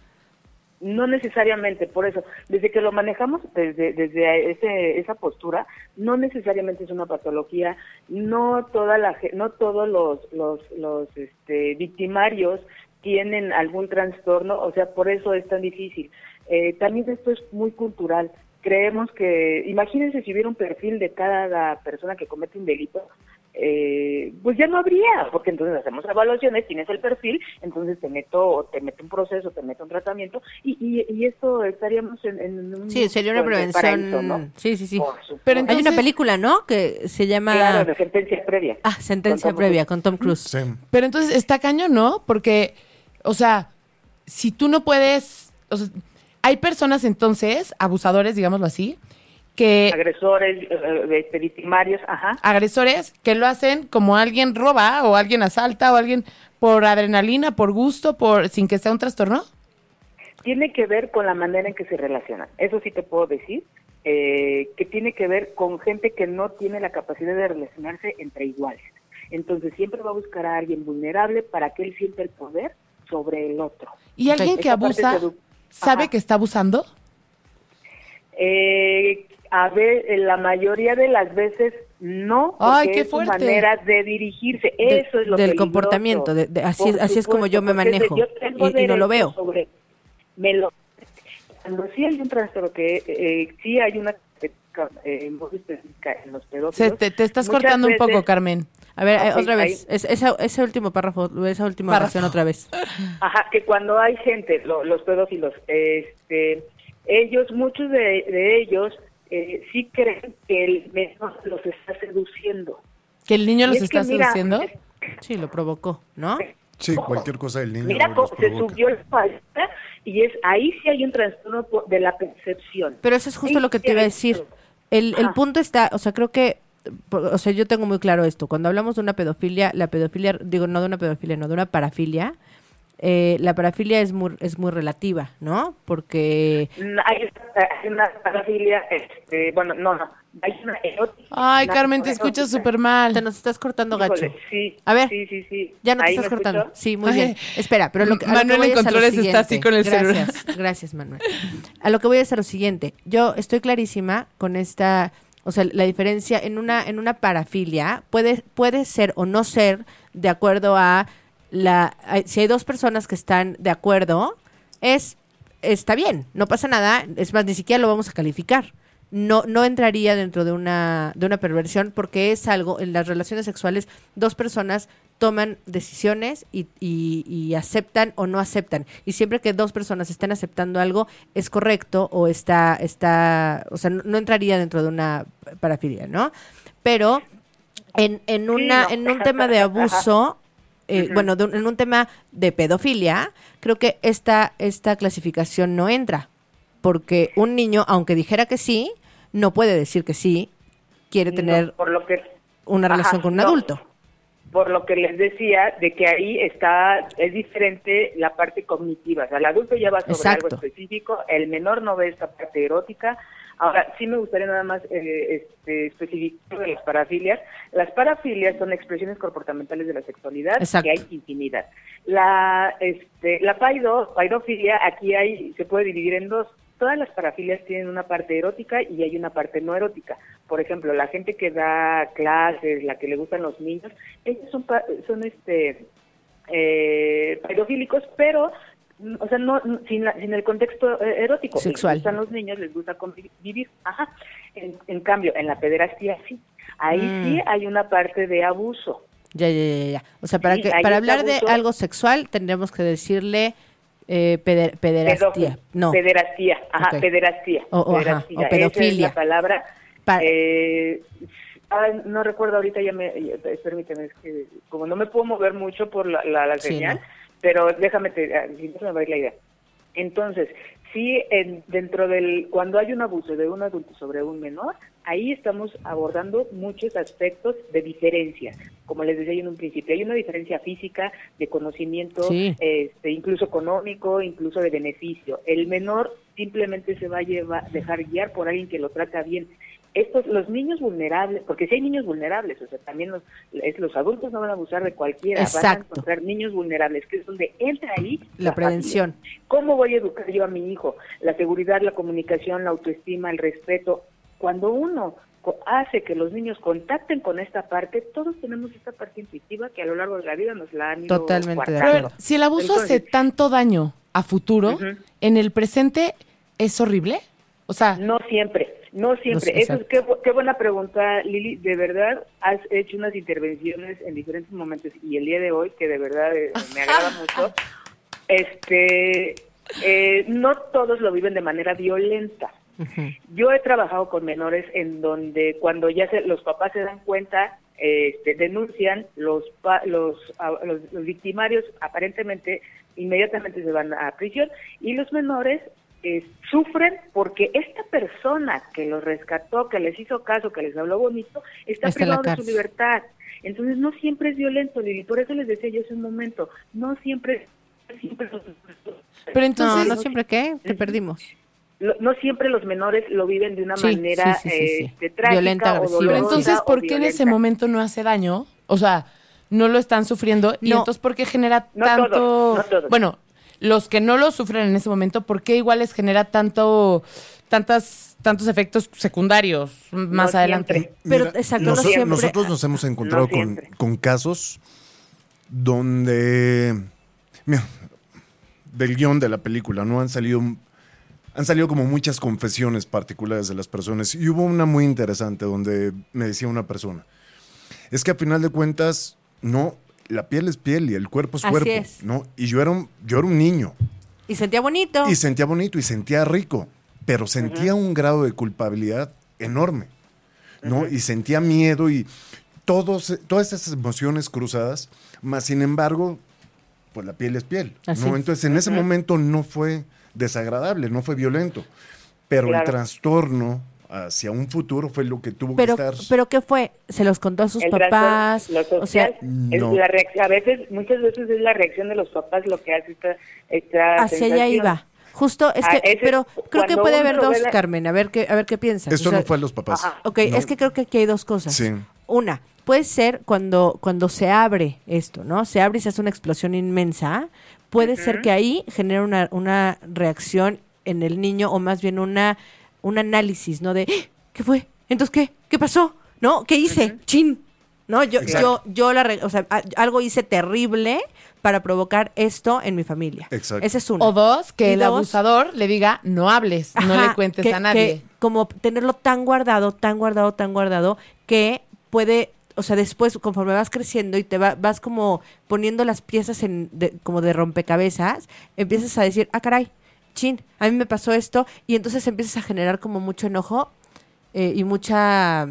Speaker 5: No necesariamente, por eso, desde que lo manejamos desde, desde ese, esa postura, no necesariamente es una patología, no toda la no todos los los, los este, victimarios tienen algún trastorno, o sea, por eso es tan difícil. Eh, también esto es muy cultural. Creemos que, imagínense si hubiera un perfil de cada persona que comete un delito, eh, pues ya no habría, porque entonces hacemos evaluaciones, tienes el perfil, entonces te meto, o te meto un proceso, te meto un tratamiento, y, y, y esto estaríamos en, en un
Speaker 2: Sí, sería una
Speaker 5: pues,
Speaker 2: prevención.
Speaker 5: paraíso, ¿no?
Speaker 2: Sí, sí, sí.
Speaker 3: Pero
Speaker 2: Hay una
Speaker 3: Entonces-
Speaker 2: película, ¿no? Que se llama
Speaker 5: Claro, de sentencia previa.
Speaker 2: Ah, sentencia
Speaker 5: Con
Speaker 2: previa
Speaker 5: Cruise.
Speaker 2: con Tom Cruise.
Speaker 4: Sí.
Speaker 3: pero entonces está cañón, ¿no? Porque, o sea, si tú no puedes, o sea, hay personas entonces, abusadores, digámoslo así, que
Speaker 5: Agresores, eh, este, victimarios, ajá.
Speaker 3: agresores que lo hacen como alguien roba o alguien asalta o alguien por adrenalina, por gusto, por sin que sea un trastorno.
Speaker 5: Tiene que ver con la manera en que se relacionan. Eso sí te puedo decir, eh, que tiene que ver con gente que no tiene la capacidad de relacionarse entre iguales. Entonces siempre va a buscar a alguien vulnerable para que él sienta el poder sobre el otro.
Speaker 3: Y alguien que abusa sabe
Speaker 5: Ajá.
Speaker 3: que está abusando.
Speaker 5: Eh, a ver, en la mayoría de las veces no,
Speaker 3: Ay, qué
Speaker 5: es su
Speaker 3: fuerte.
Speaker 5: manera de dirigirse.
Speaker 2: De-
Speaker 5: Eso es lo
Speaker 2: del
Speaker 5: peligroso.
Speaker 2: comportamiento, de- de- así-
Speaker 5: Por
Speaker 2: así es como yo me
Speaker 5: supuesto,
Speaker 2: manejo,
Speaker 5: yo tengo
Speaker 2: y- y no lo veo.
Speaker 5: sobre- me lo, cuando sí hay un trastorno que eh, sí hay una eh, en los pedófilos.
Speaker 3: Se, te, te estás
Speaker 5: muchas
Speaker 3: cortando un poco, Carmen.
Speaker 2: A ver, eh, otra vez.
Speaker 5: ahí.
Speaker 2: Es- esa- ese último párrafo, esa última
Speaker 3: Párrafo.
Speaker 2: oración otra vez. [laughs]
Speaker 5: Ajá, que cuando hay gente, lo- los pedófilos, este, ellos, muchos de, de ellos eh, sí creen que el menor los está seduciendo.
Speaker 3: Que el niño los
Speaker 5: es
Speaker 3: está
Speaker 5: mira,
Speaker 3: seduciendo.
Speaker 5: es-
Speaker 2: Sí, lo provocó, ¿no?
Speaker 4: Sí, cualquier cosa del niño
Speaker 5: Mira,
Speaker 4: los
Speaker 5: cómo se
Speaker 4: provoca.
Speaker 5: subió la falta y es ahí sí hay un trastorno de la percepción.
Speaker 2: Pero eso es justo lo que te iba a decir. El, el punto está, o sea, creo que, o sea, yo tengo muy claro esto. Cuando hablamos de una pedofilia, la pedofilia, digo, no de una pedofilia, no, de una parafilia, eh, la parafilia es muy, es muy relativa, ¿no? Porque
Speaker 5: Mm, Hay, hay una parafilia, este, bueno, no, no, hay una erótica.
Speaker 3: Ay,
Speaker 5: una
Speaker 3: Carmen, te escuchas súper mal.
Speaker 2: te nos estás cortando
Speaker 5: Híjole,
Speaker 2: gacho.
Speaker 5: Sí,
Speaker 2: A ver,
Speaker 5: sí, sí, sí.
Speaker 2: Ya no te
Speaker 5: ¿Ahí
Speaker 2: estás cortando. Sí, muy
Speaker 3: Ay.
Speaker 2: bien. [laughs] Espera, pero lo que, a lo
Speaker 3: Manuel
Speaker 2: que voy
Speaker 3: en
Speaker 2: es a lo
Speaker 3: controles está así con el celular.
Speaker 2: Gracias, gracias, Manuel. A lo que voy es a lo siguiente. Yo estoy clarísima con esta, o sea, la diferencia en una en una parafilia puede puede ser o no ser de acuerdo a la si hay dos personas que están de acuerdo es está bien, no pasa nada, es más ni siquiera lo vamos a calificar. No, no entraría dentro de una, de una perversión porque es algo, en las relaciones sexuales, dos personas toman decisiones y, y- y aceptan o no aceptan. Y siempre que dos personas estén aceptando algo, es correcto o está, está, o sea, no, no entraría dentro de una parafilia, ¿no? Pero en, en, una,
Speaker 5: no.
Speaker 2: en un tema de [laughs] abuso, eh, bueno, de en un tema de pedofilia, creo que esta, esta clasificación no entra. Porque un niño, aunque dijera que sí, no puede decir que sí, quiere
Speaker 5: No,
Speaker 2: tener
Speaker 5: por lo que
Speaker 2: una
Speaker 5: Ajá,
Speaker 2: relación con un
Speaker 5: no.
Speaker 2: adulto.
Speaker 5: por lo que les decía de que ahí está es diferente la parte cognitiva, o sea, el adulto ya va sobre
Speaker 2: Exacto.
Speaker 5: algo específico, el menor no ve esta parte erótica. Ahora, sí me gustaría nada más eh, este, especificar de las parafilias. Las parafilias son expresiones comportamentales de la sexualidad
Speaker 2: Exacto.
Speaker 5: que hay infinidad. La este, la paido, paidofilia, aquí hay se puede dividir en dos. Todas las parafilias tienen una parte erótica y hay una parte no erótica. Por ejemplo, la gente que da clases, la que le gustan los niños, ellos son son este eh, paidofílicos, pero o sea, no sin, la- sin el contexto eh, erótico.
Speaker 2: Sexual.
Speaker 5: Les gustan los niños, les gusta convivir. Ajá. En, en cambio, en la pederastía sí. Ahí
Speaker 2: Mm.
Speaker 5: sí hay una parte de abuso.
Speaker 2: Ya, ya, ya, ya. O sea, para,
Speaker 5: Sí,
Speaker 2: que, para hablar de algo sexual, tendremos que decirle eh, peder- pederastía.
Speaker 5: Pedófilo.
Speaker 2: No.
Speaker 5: Pederastía, ajá,
Speaker 2: Ok.
Speaker 5: pederastía.
Speaker 2: O- o, ajá, o
Speaker 5: Esa
Speaker 2: pedofilia.
Speaker 5: es la palabra.
Speaker 2: Pa-
Speaker 5: eh, no recuerdo ahorita, ya me, ya- permíteme, es que como no me puedo mover mucho por la, la, la señal. Pero déjame, te, ah, si no se me va a ir la idea. Entonces, sí, en, dentro del, cuando hay un abuso de un adulto sobre un menor, ahí estamos abordando muchos aspectos de diferencia. Como les decía yo en un principio, hay una diferencia física, de conocimiento,
Speaker 2: Sí.
Speaker 5: este, incluso económico, incluso de beneficio. El menor simplemente se va a llevar, dejar guiar por alguien que lo trata bien. Estos, los niños vulnerables, porque si hay niños vulnerables, o sea, también los, es- los adultos no van a abusar de cualquiera, van a
Speaker 2: Exacto.
Speaker 5: encontrar niños vulnerables, que es donde entra ahí
Speaker 2: La prevención.
Speaker 5: familia. ¿Cómo voy a educar yo a mi hijo? La seguridad, la comunicación, la autoestima, el respeto. Cuando uno co- hace que los niños contacten con esta parte, todos tenemos esta parte intuitiva que a lo largo de la vida nos la han ido
Speaker 2: Totalmente de acuerdo.
Speaker 3: si el abuso hace tanto daño a futuro, en el presente es horrible. O sea,
Speaker 5: No siempre, no siempre.
Speaker 2: No,
Speaker 5: Eso es, qué, bu- qué buena pregunta, Lili. De verdad, has hecho unas intervenciones en diferentes momentos y el día de hoy, que de verdad eh, me [laughs] agrada mucho, este, eh, no todos lo viven de manera violenta. Yo he trabajado con menores en donde cuando ya se, los papás se dan cuenta, este, denuncian, los, pa- los, a- los, los victimarios aparentemente inmediatamente se van a prisión y los menores eh, sufren porque esta persona que los rescató, que les hizo caso, que les habló bonito, está, privado de su libertad. Entonces no siempre es violento, Lili. Por eso les decía yo hace un momento, no siempre, siempre los-
Speaker 3: pero entonces,
Speaker 2: no, no siempre qué, te perdimos.
Speaker 5: lo- no siempre los menores lo viven de una
Speaker 2: Sí,
Speaker 5: manera
Speaker 2: sí, sí, sí, sí.
Speaker 5: este, trágica
Speaker 2: Violenta,
Speaker 5: o
Speaker 2: agresiva.
Speaker 3: pero
Speaker 5: dolorosa
Speaker 3: entonces, ¿por qué en ese momento no hace daño? O sea, no lo están sufriendo y entonces ¿por qué genera
Speaker 5: No
Speaker 3: tanto?
Speaker 5: todos, no todos.
Speaker 3: Bueno, los que no lo sufren en ese momento, ¿por qué igual les genera tanto, tantas, tantos efectos secundarios más
Speaker 5: No
Speaker 3: adelante?
Speaker 5: siempre.
Speaker 2: Pero,
Speaker 4: Mira,
Speaker 2: exacto, no
Speaker 4: noso-
Speaker 2: siempre-
Speaker 4: Nosotros nos hemos encontrado
Speaker 5: No
Speaker 4: con, con casos donde, mira, del guion de la película, ¿no? Han salido, han salido como muchas confesiones particulares de las personas. Y hubo una muy interesante donde me decía una persona, es que a final de cuentas, no, la piel es piel y el cuerpo es
Speaker 2: Así
Speaker 4: cuerpo,
Speaker 2: es.
Speaker 4: ¿no? Y yo era un, yo era un niño.
Speaker 2: Y sentía bonito.
Speaker 4: Y sentía bonito y sentía rico, pero sentía un grado de culpabilidad enorme, ¿no? Y sentía miedo y todos, todas esas emociones cruzadas, más sin embargo, pues la piel es piel,
Speaker 2: Así.
Speaker 4: ¿no? Entonces en ese momento no fue desagradable, no fue violento, pero el trastorno hacia un futuro fue lo que tuvo
Speaker 2: Pero,
Speaker 4: que estar.
Speaker 2: pero ¿qué fue? ¿Se los contó a sus
Speaker 5: El
Speaker 2: papás? O sea,
Speaker 5: social es
Speaker 4: no.
Speaker 5: la reacción, a veces, muchas veces es la reacción de los papás lo que hace esta, esta
Speaker 2: hacia allá
Speaker 5: sensación.
Speaker 2: iba. Justo, es
Speaker 5: Ah,
Speaker 2: que,
Speaker 5: ese-
Speaker 2: pero creo que puede haber dos,
Speaker 5: la-
Speaker 2: Carmen, a ver qué, a ver qué piensas.
Speaker 4: Esto
Speaker 2: O sea,
Speaker 4: no fue a los papás.
Speaker 5: Ajá.
Speaker 2: Ok,
Speaker 4: No.
Speaker 2: es que creo que aquí hay dos cosas.
Speaker 4: Sí.
Speaker 2: Una, puede ser cuando, cuando se abre esto, ¿no? Se abre y se hace una explosión inmensa. Puede ser que ahí genere una, una reacción en el niño o más bien una un análisis, ¿no? De, "¡Ah! ¿qué fue? Entonces, ¿qué? ¿Qué pasó? ¿No? ¿Qué hice? Chin. ¿No? Yo,
Speaker 4: Exacto.
Speaker 2: yo, yo la, o sea, algo hice terrible para provocar esto en mi familia.
Speaker 4: Exacto.
Speaker 2: Ese es uno.
Speaker 3: O dos, que
Speaker 2: Y
Speaker 3: el
Speaker 2: dos-
Speaker 3: abusador le diga, no hables, no le cuentes
Speaker 2: que-
Speaker 3: a nadie.
Speaker 2: que como tenerlo tan guardado, tan guardado, tan guardado, que puede, o sea, después, conforme vas creciendo y te va- vas como poniendo las piezas en de- como de rompecabezas, empiezas a decir, ah, caray, chin, a mí me pasó esto, y entonces empiezas a generar como mucho enojo eh, y mucha...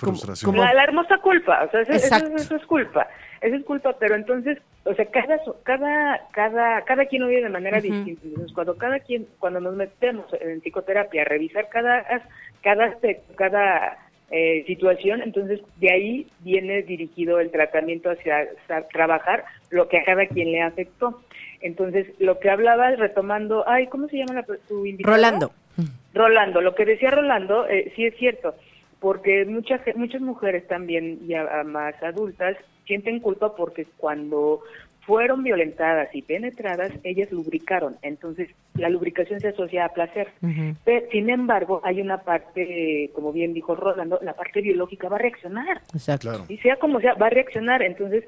Speaker 2: como-
Speaker 4: Frustración.
Speaker 2: como-
Speaker 5: La, la hermosa culpa, o sea, eso, eso- eso es culpa, eso es culpa, pero entonces, o sea, cada cada cada cada quien lo vive de manera distinta. Entonces, cuando cada quien, cuando nos metemos en psicoterapia a revisar cada cada cada eh, situación, entonces de ahí viene dirigido el tratamiento hacia, hacia trabajar lo que a cada quien le afectó. Entonces, lo que hablabas retomando, ay, ¿cómo se llama la, tu invitado?
Speaker 2: Rolando.
Speaker 5: Rolando, lo que decía Rolando, eh, sí es cierto, porque muchas muchas mujeres también, ya ah, más adultas, sienten culpa porque cuando fueron violentadas y penetradas, ellas lubricaron. Entonces, la lubricación se asocia a placer. Pero, sin embargo, hay una parte, como bien dijo Rolando, la parte biológica va a reaccionar.
Speaker 2: Exacto.
Speaker 4: Claro.
Speaker 5: Y sea como sea, va a reaccionar. Entonces,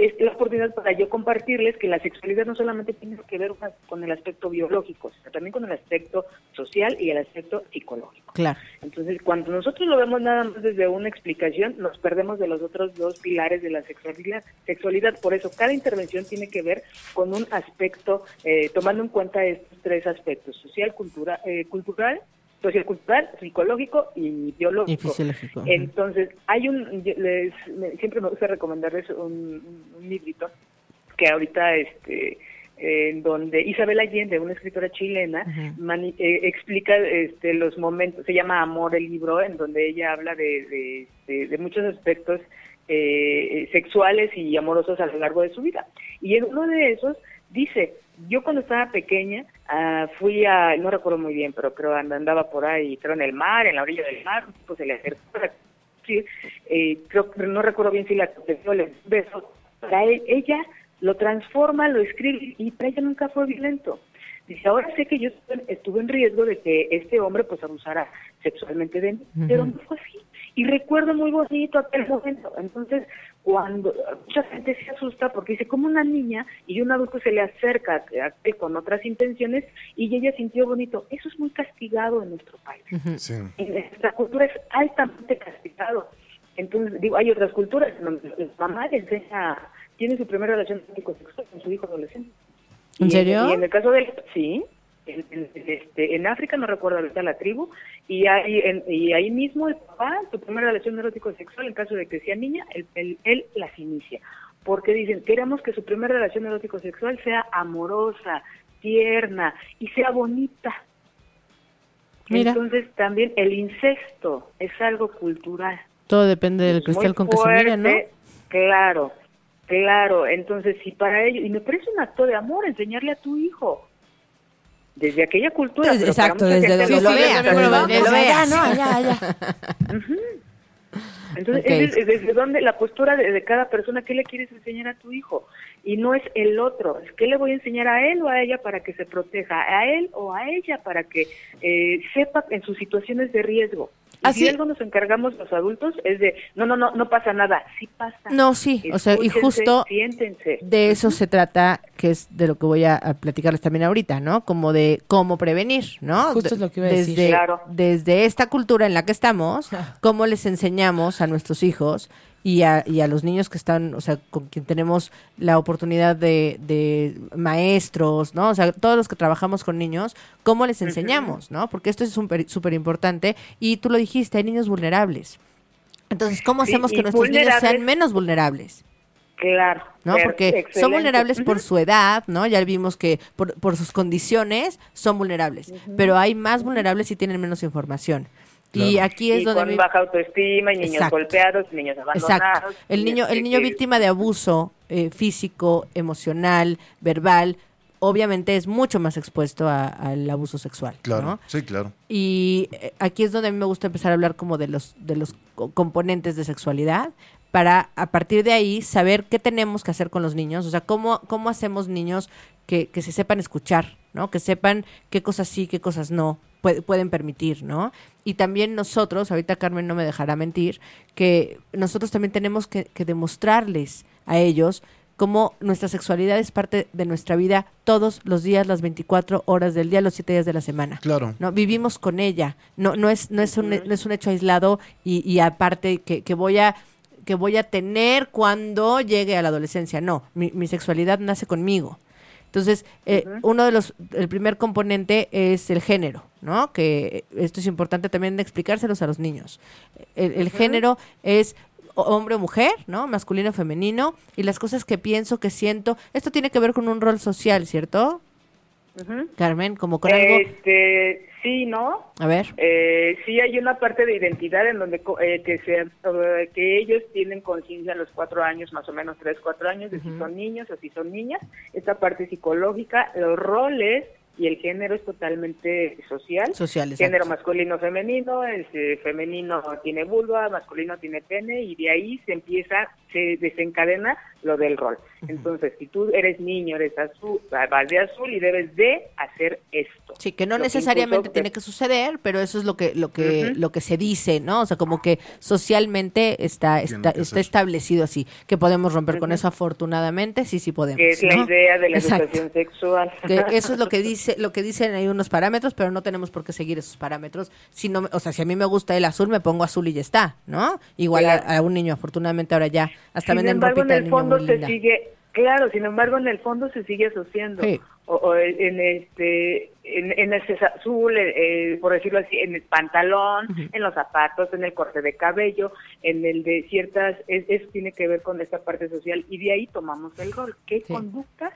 Speaker 5: es la oportunidad para yo compartirles que la sexualidad no solamente tiene que ver con el aspecto biológico, sino también con el aspecto social y el aspecto psicológico.
Speaker 2: Claro.
Speaker 5: Entonces, cuando nosotros lo vemos nada más desde una explicación, nos perdemos de los otros dos pilares de la sexualidad. sexualidad. Por eso, cada intervención tiene que ver con un aspecto, eh, tomando en cuenta estos tres aspectos, social, cultura, eh, cultural, sociocultural, psicológico y biológico.
Speaker 2: Y fisiológico.
Speaker 5: Entonces, hay un, les, me- siempre me gusta recomendarles un, un, librito que ahorita, este, en donde Isabel Allende, una escritora chilena, mani- eh, explica este, los momentos, se llama Amor el libro, en donde ella habla de, de, de- de muchos aspectos eh, sexuales y amorosos a lo largo de su vida. Y en uno de esos dice, yo cuando estaba pequeña ah, fui a, no recuerdo muy bien, pero creo and- andaba por ahí, creo en el mar, en la orilla del mar, tipo se le acercó, sí, eh, creo no recuerdo bien si la le beso, para él, ella lo transforma, lo escribe y para ella nunca fue violento. Dice, ahora sé que yo estuve, estuve en riesgo de que este hombre pues abusara sexualmente de mí, pero no fue así. Y recuerdo muy bonito aquel momento. Entonces, cuando mucha gente se asusta porque dice, como una niña y un adulto se le acerca con otras intenciones y ella sintió bonito. Eso es muy castigado en nuestro país.
Speaker 4: Sí.
Speaker 5: En nuestra cultura es altamente castigado. Entonces, digo, hay otras culturas en donde la mamá le enseña, tiene su primera relación sexual con su hijo adolescente.
Speaker 2: ¿En
Speaker 5: Y
Speaker 2: serio?
Speaker 5: y en el caso del, sí, en, en- este, en África, no recuerdo ahorita la tribu, y ahí, en- y ahí mismo el papá, su primera relación erótico-sexual, en caso de que sea niña, él, él, él las inicia. Porque dicen, queremos que su primera relación erótico-sexual sea amorosa, tierna y sea bonita.
Speaker 2: Mira.
Speaker 5: Entonces también el incesto es algo cultural.
Speaker 2: Todo depende del cristal con que se mira, ¿no?
Speaker 5: fuerte, Claro, claro. Entonces, si para ello, y me parece un acto de amor enseñarle a tu hijo, desde aquella cultura.
Speaker 2: Pues, exacto, desde donde lo desde veas.
Speaker 3: ¿no? Allá, [laughs] allá.
Speaker 5: Entonces, es, es desde donde la postura de, de cada persona, ¿qué le quieres enseñar a tu hijo? Y no es el otro, es qué le voy a enseñar a él o a ella para que se proteja, a él o a ella para que eh, sepa en sus situaciones de riesgo. Y
Speaker 3: Así-
Speaker 5: si algo nos encargamos los adultos es de, no, no, no, no pasa nada, sí pasa.
Speaker 2: No, sí, o sea, y justo
Speaker 5: Siéntense.
Speaker 2: de eso se trata, que es de lo que voy a, a platicarles también ahorita, ¿no? Como de cómo prevenir, ¿no?
Speaker 3: Justo es lo que iba a
Speaker 2: desde,
Speaker 3: decir.
Speaker 5: Claro.
Speaker 2: Desde esta cultura en la que estamos, cómo les enseñamos a nuestros hijos y a, y a los niños que están, o sea, con quien tenemos la oportunidad de, de maestros, ¿no? O sea, todos los que trabajamos con niños, cómo les enseñamos, ¿no? Porque esto es súper importante y tú lo dijiste, hay niños vulnerables. Entonces, ¿cómo
Speaker 5: Sí,
Speaker 2: hacemos que nuestros niños sean menos vulnerables?
Speaker 5: Claro.
Speaker 2: ¿no? Porque son vulnerables por su edad, ¿no? Ya vimos que por, por sus condiciones son vulnerables, pero hay más vulnerables y tienen menos información. Y aquí es
Speaker 5: y
Speaker 2: donde
Speaker 5: con
Speaker 2: mi-
Speaker 5: baja autoestima y niños
Speaker 2: Exacto.
Speaker 5: golpeados, niños abandonados.
Speaker 2: Exacto. El niño, el niño
Speaker 5: que-
Speaker 2: víctima de abuso eh, físico, emocional, verbal, obviamente es mucho más expuesto a- al abuso sexual.
Speaker 4: Claro,
Speaker 2: ¿no?
Speaker 4: sí, claro.
Speaker 2: Y eh, aquí es donde a mí me gusta empezar a hablar como de los, de los co- componentes de sexualidad para a partir de ahí saber qué tenemos que hacer con los niños, o sea, cómo, cómo hacemos niños que, que se sepan escuchar, ¿no? Que sepan qué cosas sí, qué cosas no pue- pueden permitir, ¿no? Y también nosotros, ahorita Carmen no me dejará mentir, que nosotros también tenemos que, que demostrarles a ellos cómo nuestra sexualidad es parte de nuestra vida todos los días, las 24 horas del día, los 7 días de la semana.
Speaker 4: Claro.
Speaker 2: No, vivimos con ella. No, no es, no es un, no es un hecho aislado y, y aparte que, que voy a que voy a tener cuando llegue a la adolescencia. No, mi, mi sexualidad nace conmigo. Entonces, eh, uno de los, el primer componente es el género, ¿no? Que esto es importante también de explicárselos a los niños. El, el género es hombre o mujer, ¿no? Masculino o femenino, y las cosas que pienso, que siento. Esto tiene que ver con un rol social, ¿cierto? Carmen, como con algo.
Speaker 5: Este, sí, ¿no?
Speaker 2: A ver.
Speaker 5: Eh, sí hay una parte de identidad en donde eh, que, se, eh, que ellos tienen conciencia a los cuatro años, más o menos tres, cuatro años, de si son niños o si son niñas. Esta parte psicológica, los roles y el género es totalmente social.
Speaker 2: Social, exacto.
Speaker 5: Género masculino femenino, el eh, femenino tiene vulva, masculino tiene pene y de ahí se empieza, se desencadena lo del rol. Entonces, si tú eres niño, eres azul, vas de azul y debes de hacer esto.
Speaker 2: Sí, que no
Speaker 5: Lo
Speaker 2: necesariamente tiene que suceder, pero eso es lo que lo que lo que se dice, ¿no? O sea, como que socialmente está está, está establecido así, que podemos romper con eso afortunadamente, sí sí podemos.
Speaker 5: que es la idea de la
Speaker 2: Exacto.
Speaker 5: educación sexual.
Speaker 2: Que eso es lo que dice, lo que dicen hay unos parámetros, pero no tenemos por qué seguir esos parámetros. Si no, me- o sea, si a mí me gusta el azul, me pongo azul y ya está, ¿no? Igual a-
Speaker 5: Claro.
Speaker 2: a, un niño, afortunadamente ahora ya hasta
Speaker 5: sin
Speaker 2: venden
Speaker 5: embargo,
Speaker 2: ropita
Speaker 5: en
Speaker 2: de
Speaker 5: el
Speaker 2: niño
Speaker 5: fondo se sigue, claro, sin embargo, en el fondo se sigue asociando.
Speaker 2: Sí.
Speaker 5: O, o en este, en, en ese azul, eh, eh, por decirlo así, en el pantalón, en los zapatos, en el corte de cabello, en el de ciertas, es- eso tiene que ver con esta parte social y de ahí tomamos el rol. ¿Qué
Speaker 2: Sí.
Speaker 5: conductas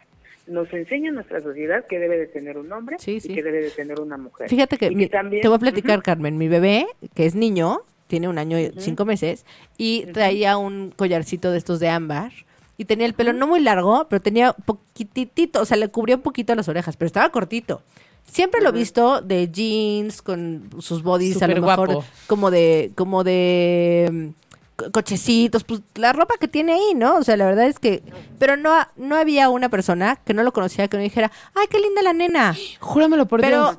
Speaker 5: nos enseña nuestra sociedad que debe de tener un hombre
Speaker 2: Sí, sí.
Speaker 5: y que debe de tener una mujer?
Speaker 2: Fíjate que,
Speaker 5: también-
Speaker 2: te voy a platicar. Carmen. Mi bebé, que es niño, tiene un año y cinco meses, y traía un collarcito de estos de ámbar. Y tenía el pelo no muy largo, pero tenía poquitito, o sea, le cubría un poquito las orejas, pero estaba cortito. Siempre lo he visto de jeans, con sus bodies a lo
Speaker 3: Súper
Speaker 2: mejor
Speaker 3: guapo.
Speaker 2: como de, como de mm, co- cochecitos, pues la ropa que tiene ahí, ¿no? O sea, la verdad es que, pero no, no había una persona que no lo conocía que no dijera, ay, qué linda la nena.
Speaker 3: Júramelo por
Speaker 2: Pero,
Speaker 3: Dios.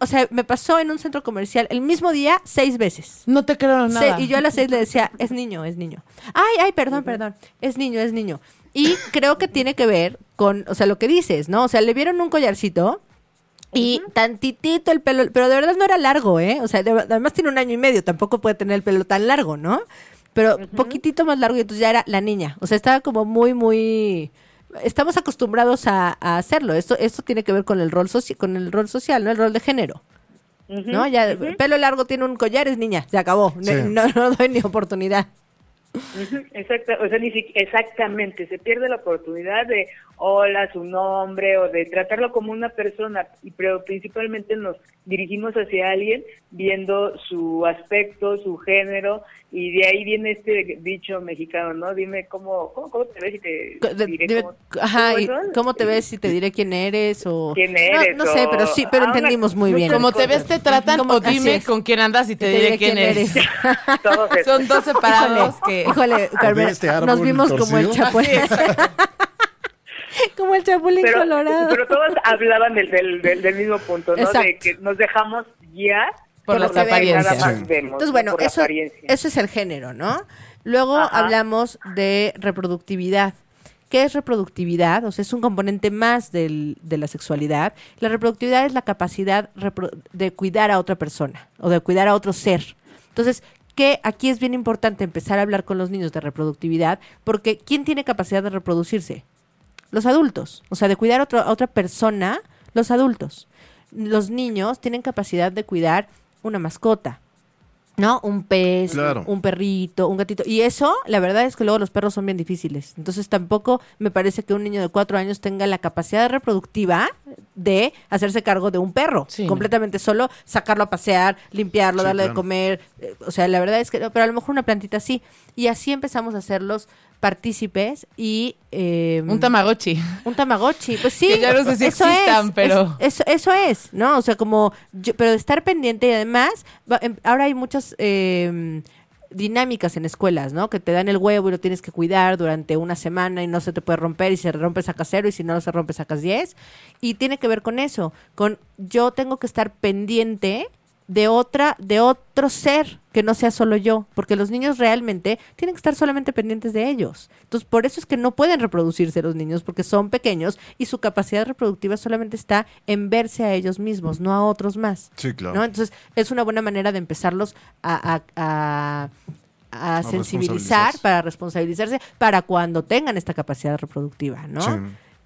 Speaker 2: O sea, me pasó en un centro comercial el mismo día seis veces.
Speaker 3: No te creo nada.
Speaker 2: Se- y yo a las seis le decía, es niño, es niño. Ay, ay, perdón, perdón, es niño, es niño. Y creo que tiene que ver con, o sea, lo que dices, ¿no? O sea, le vieron un collarcito y tantitito el pelo, pero de verdad no era largo, ¿eh? O sea, de- además tiene un año y medio, tampoco puede tener el pelo tan largo, ¿no? Pero poquitito más largo y entonces ya era la niña. O sea, estaba como muy, muy... Estamos acostumbrados a, a hacerlo. Esto, esto tiene que ver con el rol soci- con el rol social, ¿no? El rol de género. ¿No? Ya, pelo largo tiene un collar, es niña, se acabó.
Speaker 4: Sí.
Speaker 2: No, no doy ni oportunidad.
Speaker 5: Ujú, Exacta, o sea, ni si- exactamente, se pierde la oportunidad de hola, su nombre o de tratarlo como una persona, y pero principalmente nos dirigimos hacia alguien viendo su aspecto, su género y de ahí viene este dicho mexicano, ¿no? Dime cómo cómo, cómo te ves y te diré
Speaker 2: dime,
Speaker 5: cómo,
Speaker 2: ajá,
Speaker 5: ¿cómo
Speaker 2: y? ¿cómo te ves si te [laughs] diré quién eres o
Speaker 5: ¿Quién eres?
Speaker 2: No, sé, pero sí, pero
Speaker 5: ah, una-
Speaker 2: entendimos muy bien.
Speaker 3: Como te ves, te tratan o dime
Speaker 2: es.
Speaker 3: con quién andas y te,
Speaker 2: Te
Speaker 3: diré quién eres. [laughs] Son dos separados que...
Speaker 2: Híjole, Carmen,
Speaker 4: este
Speaker 2: nos vimos como el
Speaker 4: torcido.
Speaker 2: El chapulín
Speaker 5: pero,
Speaker 2: colorado.
Speaker 5: pero todos hablaban del, del, del, del mismo punto, ¿no?
Speaker 2: Exacto.
Speaker 5: De que nos dejamos guiar
Speaker 3: Por
Speaker 2: las
Speaker 5: lo que
Speaker 2: apariencias.
Speaker 5: Nada más
Speaker 4: Sí.
Speaker 5: vemos,
Speaker 2: Entonces,
Speaker 5: ¿no?
Speaker 2: bueno,
Speaker 5: por
Speaker 2: eso, eso es el género, ¿no? Luego
Speaker 5: Ajá.
Speaker 2: hablamos de reproductividad. ¿Qué es reproductividad? O sea, es un componente más del- de la sexualidad. La reproductividad es la capacidad de cuidar a otra persona o de cuidar a otro ser. Entonces, que aquí es bien importante empezar a hablar con los niños de reproductividad, porque ¿quién tiene capacidad de reproducirse? Los adultos. O sea, de cuidar a, otro- a otra persona, los adultos. Los niños tienen capacidad de cuidar una mascota, ¿no? Un pez,
Speaker 4: Claro.
Speaker 2: un perrito, un gatito. Y eso, la verdad es que luego los perros son bien difíciles. Entonces tampoco me parece que un niño de cuatro años tenga la capacidad reproductiva de hacerse cargo de un perro.
Speaker 3: Sí, no.
Speaker 2: completamente solo, sacarlo a pasear, limpiarlo,
Speaker 4: Sí,
Speaker 2: darle de comer. eh, o sea, la verdad es que, pero a lo mejor una plantita sí. Y así empezamos a hacerlos partícipes y... eh,
Speaker 3: Un tamagotchi.
Speaker 2: un tamagotchi, pues sí. [laughs]
Speaker 3: Que ya no sé si
Speaker 2: eso
Speaker 3: existan,
Speaker 2: es,
Speaker 3: pero-
Speaker 2: es- eso, eso es, ¿no? O sea, como, yo- pero estar pendiente y además, em, ahora hay muchas eh, dinámicas en escuelas, ¿no? Que te dan el huevo y lo tienes que cuidar durante una semana y no se te puede romper y se rompe sacas cero y si no se rompe sacas diez. Y tiene que ver con eso, con yo tengo que estar pendiente de otra, de otro ser que no sea solo yo, porque los niños realmente tienen que estar solamente pendientes de ellos. Entonces, por eso es que no pueden reproducirse los niños, porque son pequeños y su capacidad reproductiva solamente está en verse a ellos mismos, no a otros más.
Speaker 4: Sí, claro.
Speaker 2: ¿no? Entonces, es una buena manera de empezarlos a, a- a- a sensibilizar,
Speaker 4: responsabilizarse.
Speaker 2: para responsabilizarse, para cuando tengan esta capacidad reproductiva, ¿no?
Speaker 4: Sí.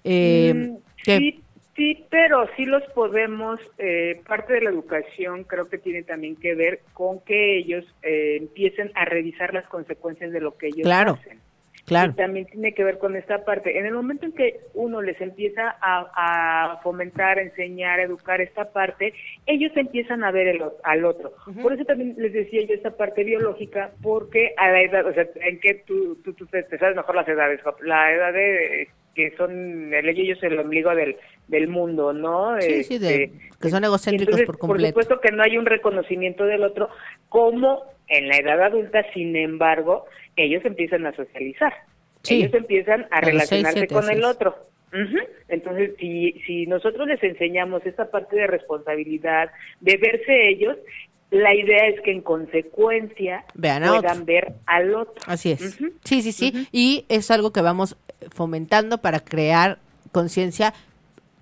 Speaker 2: Eh,
Speaker 5: Mm, Sí, sí, pero sí los podemos, eh, parte de la educación creo que tiene también que ver con que ellos eh, empiecen a revisar las consecuencias de lo que ellos
Speaker 2: Claro.
Speaker 5: hacen.
Speaker 2: Claro.
Speaker 5: Y también tiene que ver con esta parte. En el momento en que uno les empieza a, a fomentar, a enseñar, a educar esta parte, ellos empiezan a ver el al otro. Por eso también les decía yo esta parte biológica, porque a la edad, o sea, en que tú, tú, tú te, te sabes mejor las edades, la edad de que son el ellos el ombligo del, del mundo, ¿no?
Speaker 2: Sí, sí, de-
Speaker 5: Este,
Speaker 2: que son egocéntricos
Speaker 5: entonces,
Speaker 2: por completo.
Speaker 5: Por supuesto que no hay un reconocimiento del otro, como en la edad adulta, sin embargo, ellos empiezan a socializar.
Speaker 2: Sí.
Speaker 5: Ellos empiezan a, relacionarse con el otro. Ujú. Entonces, si, si nosotros les enseñamos esta parte de responsabilidad, de verse ellos, la idea es que en consecuencia
Speaker 2: Vean
Speaker 5: puedan
Speaker 2: otro.
Speaker 5: ver al otro.
Speaker 2: Así es. Sí, sí, sí. Y es algo que vamos fomentando para crear conciencia.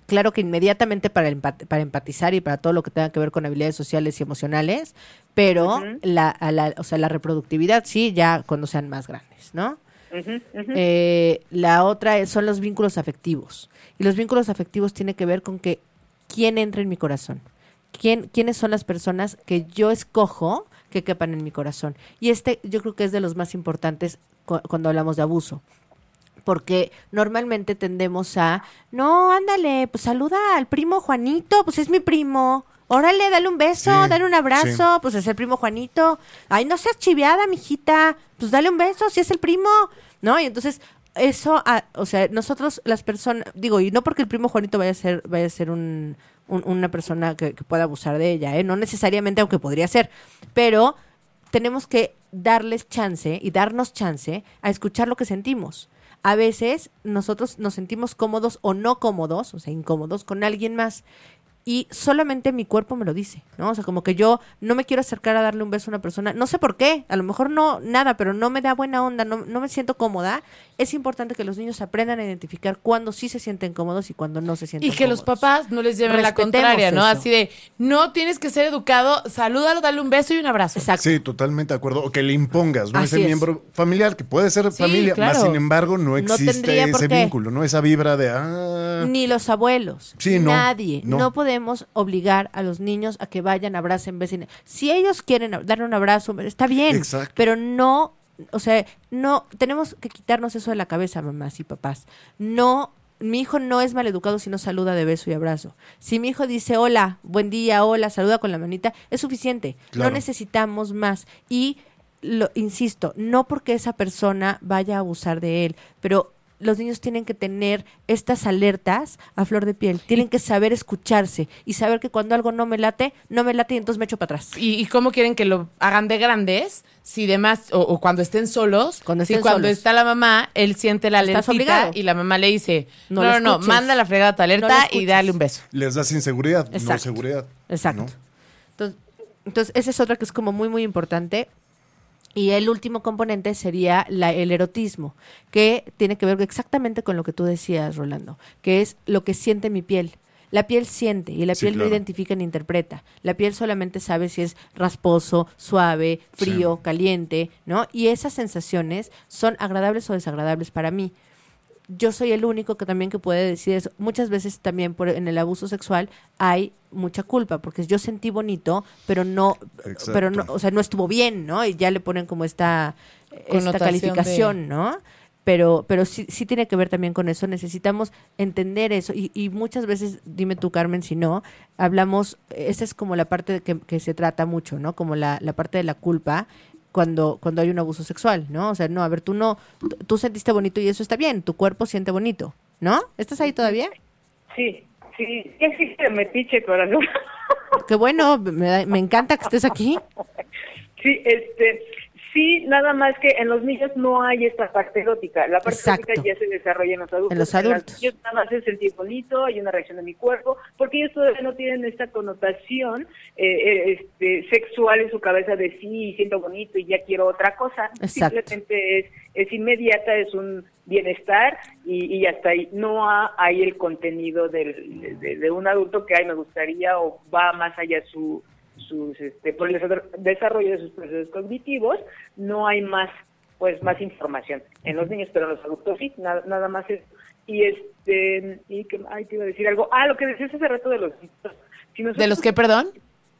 Speaker 2: Claro que inmediatamente para, empat- para empatizar y para todo lo que tenga que ver con habilidades sociales y emocionales, pero la, a la, o sea, la reproductividad sí, ya cuando sean más grandes, ¿no? Eh, la otra es- son los vínculos afectivos. Y los vínculos afectivos tienen que ver con que quién entra en mi corazón. ¿Quién, ¿Quiénes son las personas que yo escojo que quepan en mi corazón? Y este yo creo que es de los más importantes cu- cuando hablamos de abuso. Porque normalmente tendemos a, no, ándale, pues saluda al primo Juanito, pues es mi primo. Órale, dale un beso,
Speaker 4: Sí,
Speaker 2: dale un abrazo, pues es el primo Juanito. Ay, no seas chiviada, mijita, pues dale un beso, si es el primo. ¿No? Y entonces, eso, ah, o sea, nosotros las personas, digo, y no porque el primo Juanito vaya a ser, vaya a ser un, un- una persona que, que pueda abusar de ella, ¿eh? No necesariamente, aunque podría ser, pero tenemos que darles chance y darnos chance a escuchar lo que sentimos. A veces nosotros nos sentimos cómodos o no cómodos, o sea, incómodos con alguien más. Y solamente mi cuerpo me lo dice, ¿no? O sea, como que yo no me quiero acercar a darle un beso a una persona, no sé por qué, a lo mejor no, nada, pero no me da buena onda, no, no me siento cómoda. Es importante que los niños aprendan a identificar cuándo sí se sienten cómodos y cuándo no se sienten
Speaker 3: Y que los
Speaker 2: cómodos.
Speaker 3: papás no les lleven la contraria, ¿no?
Speaker 2: eso.
Speaker 3: Así de, no tienes que ser educado, salúdalo, dale un beso y un abrazo.
Speaker 2: Exacto.
Speaker 4: Sí, totalmente de acuerdo. O que le impongas, ¿no?
Speaker 2: Así
Speaker 4: Ese
Speaker 2: es.
Speaker 4: miembro familiar, que puede ser
Speaker 3: Sí,
Speaker 4: familia,
Speaker 3: claro.
Speaker 4: más sin embargo no existe ese vínculo, ¿no? Esa vibra de, ah,
Speaker 2: Ni los abuelos.
Speaker 4: Sí, no,
Speaker 2: Nadie. No.
Speaker 4: no.
Speaker 2: podemos obligar a los niños a que vayan, abracen, besen. Si ellos quieren darle un abrazo, está bien.
Speaker 4: Exacto.
Speaker 2: Pero no, o sea, no, tenemos que quitarnos eso de la cabeza, mamás y papás. No, mi hijo no es maleducado si no saluda de beso y abrazo. Si mi hijo dice hola, buen día, hola, saluda con la manita, es suficiente.
Speaker 4: Claro.
Speaker 2: No necesitamos más. Y lo insisto, no porque esa persona vaya a abusar de él, pero los niños tienen que tener estas alertas a flor de piel, tienen que saber escucharse y saber que cuando algo no me late, no me late y entonces me echo para atrás.
Speaker 3: ¿Y, y cómo quieren que lo hagan de grandes? Si demás, o, o cuando estén solos,
Speaker 2: Cuando
Speaker 3: si
Speaker 2: estén
Speaker 3: cuando
Speaker 2: solos.
Speaker 3: está la mamá, él siente la
Speaker 2: obligado.
Speaker 3: y la mamá le dice,
Speaker 2: No
Speaker 3: no,
Speaker 2: lo
Speaker 3: no, manda la fregada tu
Speaker 2: No lo
Speaker 3: alerta y dale un beso.
Speaker 4: les das inseguridad, no seguridad.
Speaker 2: Exacto.
Speaker 4: ¿no?
Speaker 2: Entonces, entonces, esa es otra que es como muy, muy importante. Y el último componente sería la, el erotismo, que tiene que ver exactamente con lo que tú decías, Rolando, que es lo que siente mi piel. La piel siente y la
Speaker 4: Sí,
Speaker 2: piel no identifica ni interpreta. La piel solamente sabe si es rasposo, suave, frío,
Speaker 4: Sí.
Speaker 2: caliente, ¿no? Y esas sensaciones son agradables o desagradables para mí yo soy el único que también que puede decir eso. Muchas veces también por, en el abuso sexual hay mucha culpa, porque yo sentí bonito, pero no,
Speaker 4: Exacto.
Speaker 2: pero no, o sea, no estuvo bien, ¿no? Y ya le ponen como esta, esta calificación, ¿no? Pero, pero sí, sí tiene que ver también con eso. Necesitamos entender eso. Y, y muchas veces, dime tú, Carmen, si no, hablamos, esa es como la parte que, que se trata mucho, ¿no? Como la, la parte de la culpa cuando, cuando hay un abuso sexual, ¿no? O sea, no, a ver, tú no, tú- sentiste bonito y eso está bien, tu cuerpo siente bonito, ¿no? ¿Estás ahí todavía?
Speaker 5: Sí, sí, sí existe metiche, corazón.
Speaker 2: Qué bueno, me, me encanta que estés aquí.
Speaker 5: Sí, este, sí, nada más que en los niños no hay esta parte erótica. La parte
Speaker 2: Exacto.
Speaker 5: erótica ya se desarrolla en los adultos.
Speaker 2: En los adultos.
Speaker 5: nada más es sentir bonito, hay una reacción de mi cuerpo, porque ellos todavía no tienen esta connotación eh, eh, este, sexual en su cabeza de sí, siento bonito y ya quiero otra cosa.
Speaker 2: Exacto.
Speaker 5: Simplemente es, es inmediata, es un bienestar y, y hasta ahí no ha- hay el contenido del- de, de un adulto que ay me gustaría o va más allá su sus este, por el desarro- desarrollo de sus procesos cognitivos no hay más pues más información en los niños pero en los adultos sí nada, nada más es y este y que ay te iba a decir algo ah lo que decías hace rato de los si
Speaker 3: ¿De los que, perdón?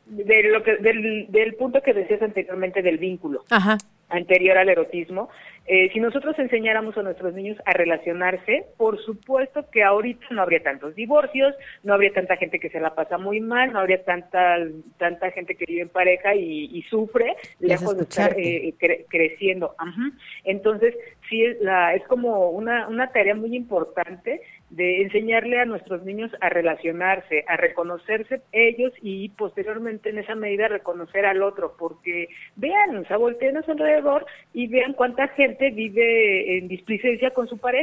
Speaker 5: de lo que del, del punto que decías anteriormente del vínculo
Speaker 2: Ajá.
Speaker 5: anterior al erotismo, eh, si nosotros enseñáramos a nuestros niños a relacionarse, por supuesto que ahorita no habría tantos divorcios, no habría tanta gente que se la pasa muy mal, no habría tanta tanta gente que vive en pareja y, y sufre, lejos de estar eh, cre- creciendo. Ajá. Entonces, sí, es, la, es como una, una tarea muy importante de enseñarle a nuestros niños a relacionarse, a reconocerse ellos y posteriormente en esa medida reconocer al otro, porque vean, o sea, volteen a su alrededor y vean cuánta gente vive en displicencia con su pareja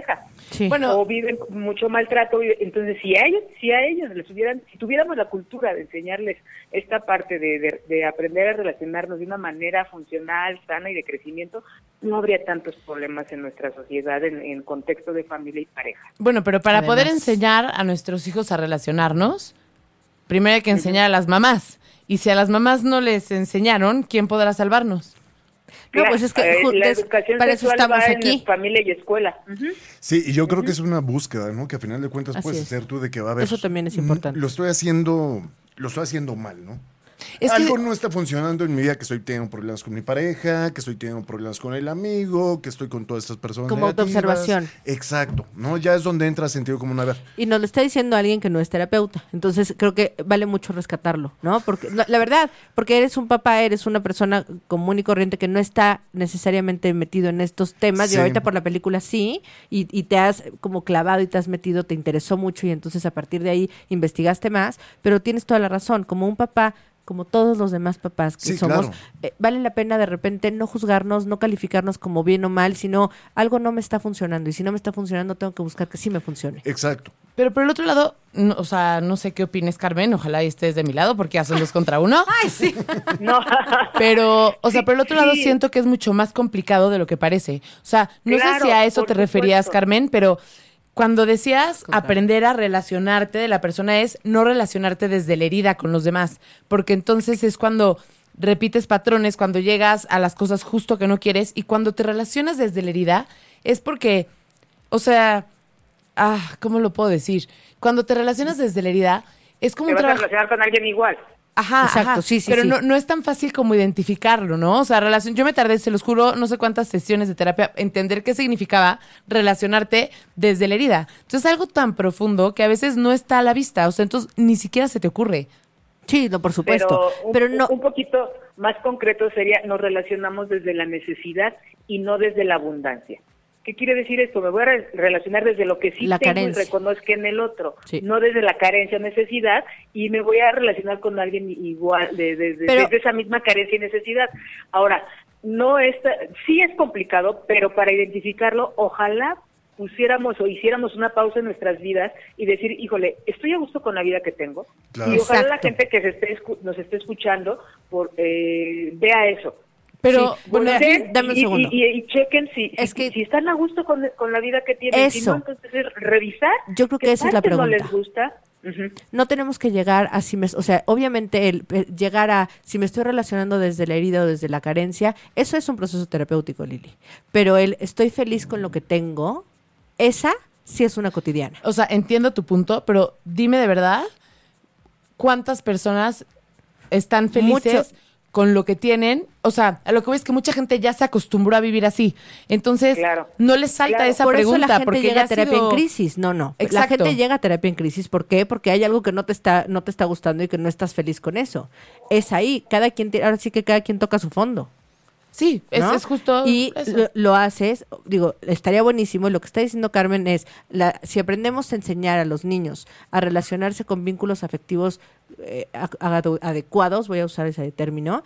Speaker 2: Sí.
Speaker 3: Bueno,
Speaker 5: o viven con mucho maltrato. Entonces, si a ellos, si a ellos les hubieran, si tuviéramos la cultura de enseñarles esta parte de, de, de aprender a relacionarnos de una manera funcional, sana y de crecimiento, no habría tantos problemas en nuestra sociedad en, en contexto de familia y pareja.
Speaker 3: Bueno, pero para
Speaker 2: Además.
Speaker 3: poder enseñar a nuestros hijos a relacionarnos, primero hay que enseñar a las mamás. Y si a las mamás no les enseñaron, ¿quién podrá salvarnos?
Speaker 2: No, pues es que
Speaker 5: Eh, la educación
Speaker 2: para eso estamos
Speaker 5: va
Speaker 2: aquí.
Speaker 5: en familia y escuela.
Speaker 4: Sí, y yo creo que es una búsqueda, ¿no? Que a final de cuentas
Speaker 2: Así
Speaker 4: puedes
Speaker 2: es.
Speaker 4: hacer tú de que va a haber.
Speaker 2: Eso también es importante.
Speaker 4: Lo estoy haciendo, lo estoy haciendo mal, ¿no?
Speaker 3: Es que-
Speaker 4: Algo no está funcionando en mi vida, que estoy teniendo problemas con mi pareja, que estoy teniendo problemas con el amigo, que estoy con todas estas personas.
Speaker 2: Como autoobservación.
Speaker 4: Exacto, ¿no? Ya es donde entra sentido común. A ver,
Speaker 2: Y nos lo está diciendo alguien que no es terapeuta. Entonces creo que vale mucho rescatarlo, ¿no? Porque la, la verdad, porque eres un papá, eres una persona común y corriente que no está necesariamente metido en estos temas.
Speaker 4: Sí.
Speaker 2: Y ahorita por la película sí, y, y te has como clavado y te has metido, te interesó mucho y entonces a partir de ahí investigaste más. Pero tienes toda la razón, como un papá como todos los demás papás que
Speaker 4: Sí,
Speaker 2: somos,
Speaker 4: claro.
Speaker 2: eh, vale la pena de repente no juzgarnos, no calificarnos como bien o mal, sino algo no me está funcionando y si no me está funcionando tengo que buscar que sí me funcione.
Speaker 4: exacto.
Speaker 3: Pero por el otro lado, no- o sea, no sé qué opines, Carmen, ojalá y estés de mi lado porque ya son dos contra uno. [laughs]
Speaker 2: Ay, sí. [laughs]
Speaker 5: No.
Speaker 3: Pero, o sea,
Speaker 5: Sí,
Speaker 3: por el otro lado siento que es mucho más complicado de lo que parece. O sea, no sé si a eso te referías,
Speaker 5: supuesto.
Speaker 3: Carmen, pero cuando decías aprender a relacionarte de la persona es no relacionarte desde la herida con los demás, porque entonces es cuando repites patrones, cuando llegas a las cosas justo que no quieres y cuando te relacionas desde la herida es porque, o sea, ah, ¿cómo lo puedo decir? Cuando te relacionas desde la herida es como
Speaker 5: Te
Speaker 3: un
Speaker 5: vas a
Speaker 3: trabajo
Speaker 5: relacionar con alguien igual.
Speaker 3: Ajá,
Speaker 2: Exacto,
Speaker 3: ajá.
Speaker 2: sí, sí,
Speaker 3: Pero
Speaker 2: sí.
Speaker 3: No, no es tan fácil como identificarlo, ¿no? O sea, relación, yo me tardé, se los juro, no sé cuántas sesiones de terapia, entender qué significaba relacionarte desde la herida. Entonces, algo tan profundo que a veces no está a la vista, o sea, entonces ni siquiera se te ocurre.
Speaker 2: Sí, no, por supuesto.
Speaker 5: Pero,
Speaker 2: Pero, no,
Speaker 5: un poquito más concreto sería, nos relacionamos desde la necesidad y no desde la abundancia. ¿Qué quiere decir esto? Me voy a re- relacionar desde lo que sí
Speaker 2: La
Speaker 5: tengo
Speaker 2: carencia.
Speaker 5: y reconozco en el otro,
Speaker 2: Sí.
Speaker 5: no desde la carencia o necesidad, y me voy a relacionar con alguien igual, de, de- de- desde esa misma carencia y necesidad. Ahora, no es, sí es complicado, pero para identificarlo, ojalá pusiéramos o hiciéramos una pausa en nuestras vidas y decir, híjole, estoy a gusto con la vida que tengo.
Speaker 4: Claro.
Speaker 5: Y ojalá la gente que se esté escu- nos esté escuchando por, eh, vea eso.
Speaker 3: Pero,
Speaker 2: Sí,
Speaker 3: bueno,
Speaker 2: dame un segundo.
Speaker 5: Y, y- y chequen si,
Speaker 2: Es
Speaker 5: si,
Speaker 2: que-
Speaker 5: si están a gusto con, con la vida que tienen. Si
Speaker 2: Eso.
Speaker 5: no, entonces es revisar.
Speaker 2: Yo creo que esa es la
Speaker 5: parte no les
Speaker 2: pregunta.
Speaker 5: gusta.
Speaker 2: No tenemos que llegar a si me, o sea, obviamente el eh, llegar a si me estoy relacionando desde la herida o desde la carencia, eso es un proceso terapéutico, Lili. Pero el estoy feliz con lo que tengo, esa sí es una cotidiana.
Speaker 3: O sea, entiendo tu punto, pero dime de verdad cuántas personas están felices
Speaker 2: Mucho.
Speaker 3: Con lo que tienen. O sea, a lo que voy es que mucha gente ya se acostumbró a vivir así. Entonces,
Speaker 5: Claro.
Speaker 3: no les salta
Speaker 5: Claro,
Speaker 3: esa
Speaker 2: Por
Speaker 3: pregunta.
Speaker 2: eso la gente
Speaker 3: porque
Speaker 2: llega
Speaker 3: ya
Speaker 2: a terapia
Speaker 3: sido-
Speaker 2: en crisis. No, no. La
Speaker 3: Exacto.
Speaker 2: gente llega a terapia en crisis. ¿Por qué? Porque hay algo que no te está, no te está gustando y que no estás feliz con eso. Es ahí. Cada quien, tiene- ahora sí que cada quien toca su fondo.
Speaker 3: Sí, es,
Speaker 2: ¿no?
Speaker 3: es justo
Speaker 2: Y
Speaker 3: eso.
Speaker 2: lo, lo haces, digo, estaría buenísimo. Lo que está diciendo Carmen es, la, si aprendemos a enseñar a los niños a relacionarse con vínculos afectivos eh, a- adecuados, voy a usar ese término.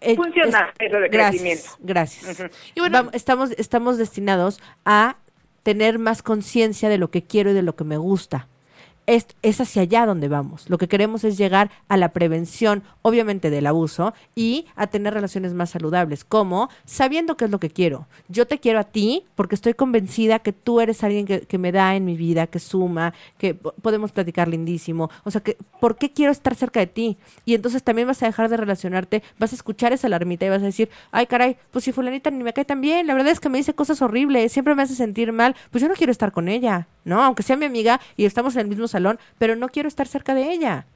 Speaker 2: eh,
Speaker 5: Funcional, eso de
Speaker 2: gracias,
Speaker 5: crecimiento.
Speaker 2: Gracias.
Speaker 3: Y bueno-
Speaker 2: Vam- estamos, estamos destinados a tener más conciencia de lo que quiero y de lo que me gusta. Es, es hacia allá donde vamos. Lo que queremos es llegar a la prevención, obviamente, del abuso y a tener relaciones más saludables, como sabiendo qué es lo que quiero. Yo te quiero a ti porque estoy convencida que tú eres alguien que, me da en mi vida, que suma, que po- podemos platicar lindísimo. O sea, que ¿por qué quiero estar cerca de ti? Y entonces también vas a dejar de relacionarte, vas a escuchar esa alarmita y vas a decir, ay caray, pues si fulanita ni me cae tan bien, la verdad es que me dice cosas horribles, siempre me hace sentir mal, pues yo no quiero estar con ella, ¿no? Aunque sea mi amiga y estamos en el mismo salón, pero no quiero estar cerca de ella.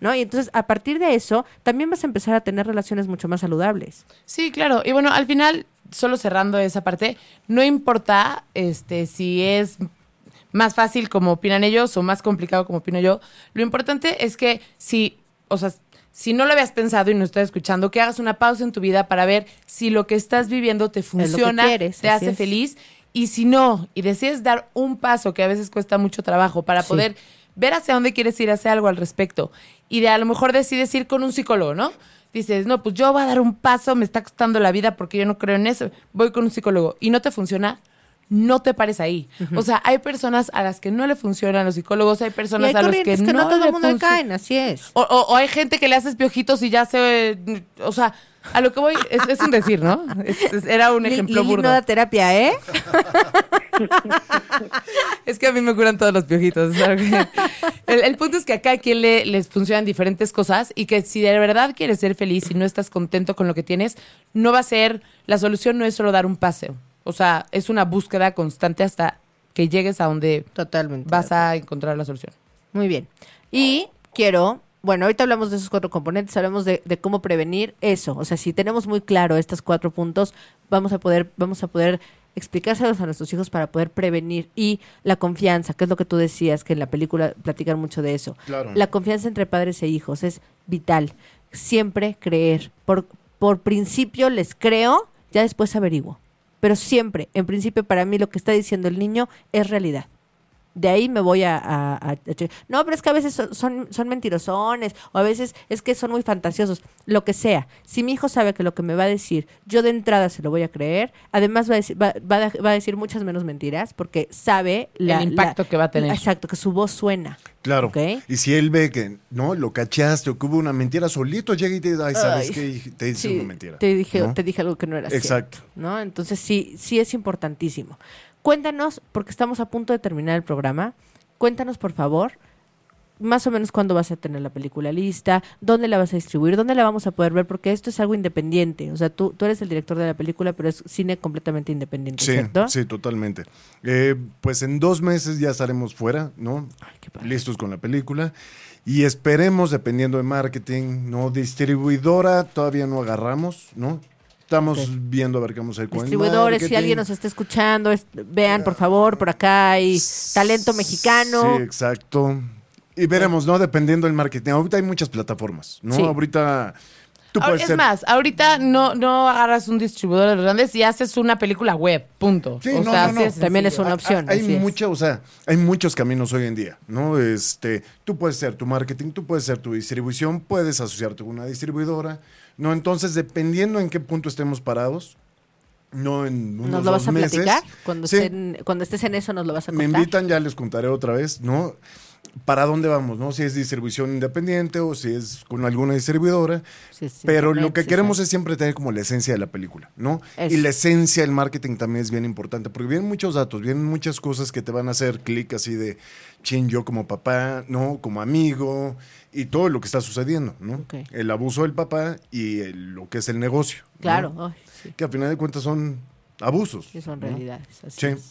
Speaker 2: ¿No? Y entonces, a partir de eso, también vas a empezar a tener relaciones mucho más saludables.
Speaker 3: Sí, claro. Y bueno, al final, solo cerrando esa parte, no importa este si es más fácil como opinan ellos o más complicado como opino yo. Lo importante es que si, o sea, si no lo habías pensado y no estás escuchando, que hagas una pausa en tu vida para ver si lo que estás viviendo te funciona,
Speaker 2: quieres,
Speaker 3: te hace
Speaker 2: es.
Speaker 3: feliz. Y si no, y decides dar un paso que a veces cuesta mucho trabajo para
Speaker 2: Sí.
Speaker 3: poder ver hacia dónde quieres ir, hacer algo al respecto. Y de a lo mejor decides ir con un psicólogo, ¿no? Dices, no, pues yo voy a dar un paso, me está costando la vida porque yo no creo en eso. Voy con un psicólogo y no te funciona, no te pares ahí. O sea, hay personas a las que no le funcionan los psicólogos, hay personas
Speaker 2: hay
Speaker 3: a los que,
Speaker 2: que, no, todo el mundo caen, así es.
Speaker 3: O, o- o hay gente que le haces piojitos y ya se... O sea, a lo que voy es, es un decir, ¿no? Es- es- era un ejemplo
Speaker 2: Lili
Speaker 3: burdo.
Speaker 2: no da terapia, ¿eh? [laughs]
Speaker 3: Es que a mí me curan todos los piojitos. El, el punto es que acá a quien le, les funcionan diferentes cosas y que si de verdad quieres ser feliz y no estás contento con lo que tienes, no va a ser, la solución no es solo dar un paseo. O sea, es una búsqueda constante hasta que llegues a donde
Speaker 2: Totalmente.
Speaker 3: vas a encontrar la solución.
Speaker 2: Muy bien. Y quiero, bueno, ahorita hablamos de esos cuatro componentes, hablamos de, de cómo prevenir eso. O sea, si tenemos muy claro estos cuatro puntos, vamos a poder, vamos a poder explicárselos a nuestros hijos para poder prevenir. Y la confianza, que es lo que tú decías, que en la película platican mucho de eso.
Speaker 4: Claro.
Speaker 2: La confianza entre padres e hijos es vital. Siempre creer. Por, por principio les creo, ya después averiguo. Pero siempre, en principio, para mí lo que está diciendo el niño es realidad. De ahí me voy a, a- a- a che- No, pero es que a veces son, son, son mentirosones, o a veces es que son muy fantasiosos, lo que sea. Si mi hijo sabe que lo que me va a decir, yo de entrada se lo voy a creer, además va a decir, va, va a, va a decir muchas menos mentiras, porque sabe la-
Speaker 3: El impacto
Speaker 2: la-
Speaker 3: que va a tener.
Speaker 2: Exacto, que su voz suena.
Speaker 4: Claro.
Speaker 2: ¿Ok?
Speaker 4: Y si él ve que no lo cachaste o que hubo una mentira, solito llega y te dice, ay, ¿sabes qué? Te dice
Speaker 2: Sí,
Speaker 4: una mentira.
Speaker 2: Te dije,
Speaker 4: ¿no?
Speaker 2: te dije algo que no era
Speaker 4: Exacto.
Speaker 2: cierto, ¿no? Entonces sí, sí es importantísimo. Cuéntanos, porque estamos a punto de terminar el programa, cuéntanos por favor, más o menos cuándo vas a tener la película lista, dónde la vas a distribuir, dónde la vamos a poder ver, porque esto es algo independiente. O sea, tú, tú eres el director de la película, pero es cine completamente independiente,
Speaker 4: Sí,
Speaker 2: ¿cierto?
Speaker 4: sí, totalmente. Eh, pues en dos meses ya estaremos fuera, ¿no?
Speaker 2: Ay, qué padre.
Speaker 4: Listos con la película. Y esperemos, dependiendo de marketing, ¿no? Distribuidora todavía no agarramos, ¿no? Estamos viendo a ver qué vamos a hacer con
Speaker 2: Distribuidores, si alguien nos está escuchando, es- vean por favor, por acá hay talento mexicano.
Speaker 4: Sí, exacto. Y veremos, ¿no? Dependiendo del marketing. Ahorita hay muchas plataformas, ¿no?
Speaker 2: Sí.
Speaker 4: Ahorita tú
Speaker 3: Ahora,
Speaker 4: puedes
Speaker 3: es
Speaker 4: ser...
Speaker 3: más, ahorita no, no agarras un distribuidor de los grandes y haces una película web, punto.
Speaker 4: Sí,
Speaker 3: o
Speaker 4: no,
Speaker 3: sea,
Speaker 4: no, no.
Speaker 3: así es
Speaker 2: También es una opción.
Speaker 4: Hay
Speaker 2: es.
Speaker 4: mucha, o sea, hay muchos caminos hoy en día, ¿no? Este, tú puedes ser tu marketing, tú puedes ser tu distribución, puedes asociarte con una distribuidora, ¿no? Entonces, dependiendo en qué punto estemos parados, no en unos
Speaker 2: ¿Nos lo vas
Speaker 4: dos
Speaker 2: a
Speaker 4: meses,
Speaker 2: platicar? Cuando,
Speaker 4: sí,
Speaker 2: estén- cuando estés en eso nos lo vas a
Speaker 4: me
Speaker 2: contar.
Speaker 4: invitan, ya les contaré otra vez, ¿no? ¿Para dónde vamos, no? Si es distribución independiente o si es con alguna distribuidora.
Speaker 2: Sí, sí,
Speaker 4: Pero lo que queremos es siempre tener como la esencia de la película, ¿no?
Speaker 2: Eso.
Speaker 4: Y la esencia del marketing también es bien importante, porque vienen muchos datos, vienen muchas cosas que te van a hacer clic así de, chin, yo como papá, ¿no? Como amigo, y todo lo que está sucediendo, ¿no?
Speaker 2: Ok.
Speaker 4: El abuso del papá y el- lo que es el negocio. ¿no?
Speaker 2: Claro, ay, sí,
Speaker 4: Que al final de cuentas son abusos.
Speaker 2: sí son
Speaker 4: ¿no?
Speaker 2: realidades. así
Speaker 4: Sí.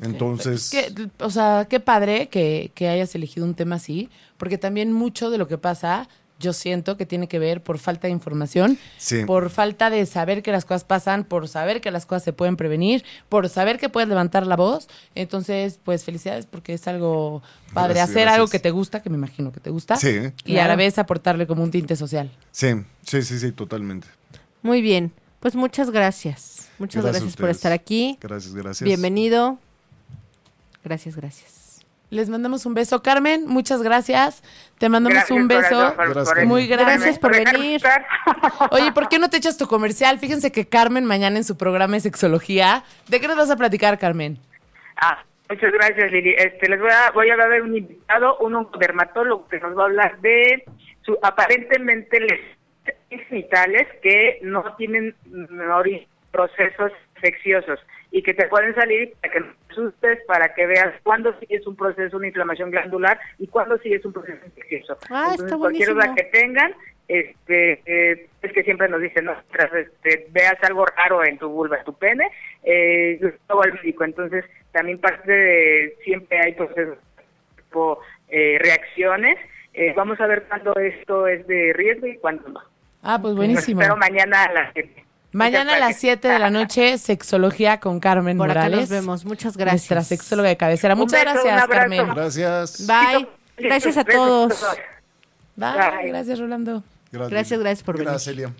Speaker 2: Es.
Speaker 4: Entonces,
Speaker 3: Que, o sea, qué padre que, que hayas elegido un tema así, porque también mucho de lo que pasa, yo siento que tiene que ver por falta de información,
Speaker 4: Sí.
Speaker 3: por falta de saber que las cosas pasan, por saber que las cosas se pueden prevenir, por saber que puedes levantar la voz. Entonces, pues felicidades porque es algo padre
Speaker 4: Gracias,
Speaker 3: hacer
Speaker 4: gracias.
Speaker 3: algo que te gusta, que me imagino que te gusta,
Speaker 4: Sí.
Speaker 3: y a la vez aportarle como un tinte social.
Speaker 4: sí, sí, sí, sí, totalmente.
Speaker 2: Muy bien. Pues muchas gracias. Muchas
Speaker 4: Gracias
Speaker 2: por estar aquí.
Speaker 4: Gracias, gracias.
Speaker 2: Bienvenido. Gracias, gracias.
Speaker 3: Les mandamos un beso. Carmen, muchas gracias. Te mandamos
Speaker 5: Gracias,
Speaker 3: un beso.
Speaker 4: Gracias,
Speaker 5: por-
Speaker 3: Muy grande.
Speaker 2: Gracias por venir.
Speaker 3: Oye, ¿por qué no te echas tu comercial? Fíjense que Carmen mañana en su programa de sexología. ¿De qué nos vas a platicar, Carmen?
Speaker 5: Ah, muchas gracias, Lili. Este, les voy a, voy a dar un invitado, un oncodermatólogo que nos va a hablar de su aparentemente lesiones genitales que no tienen mm, ori- procesos infecciosos y que te pueden salir para que no te asustes, para que veas cuándo sí es un proceso, una inflamación glandular y cuándo sí es un proceso infeccioso.
Speaker 2: Ah, está
Speaker 5: Entonces, cualquier duda que tengan, este, eh, es que siempre nos dicen, no, tras este, veas algo raro en tu vulva, en tu pene, eh, luego al médico. Entonces, también parte de, siempre hay procesos tipo eh, reacciones. Eh, vamos a ver cuándo esto es de riesgo y cuándo no.
Speaker 3: Ah, pues buenísimo.
Speaker 5: espero mañana a las 7.
Speaker 3: Mañana a las 7 de la noche, sexología con Carmen
Speaker 2: Por acá
Speaker 3: Morales.
Speaker 2: nos vemos. Muchas gracias.
Speaker 3: Nuestra sexóloga de cabecera. Muchas
Speaker 5: beso,
Speaker 3: gracias. Carmen.
Speaker 4: Gracias.
Speaker 2: Bye. Gracias a todos.
Speaker 5: Bye.
Speaker 3: Gracias, Rolando.
Speaker 2: Gracias, gracias por venir.
Speaker 4: Gracias, Elia.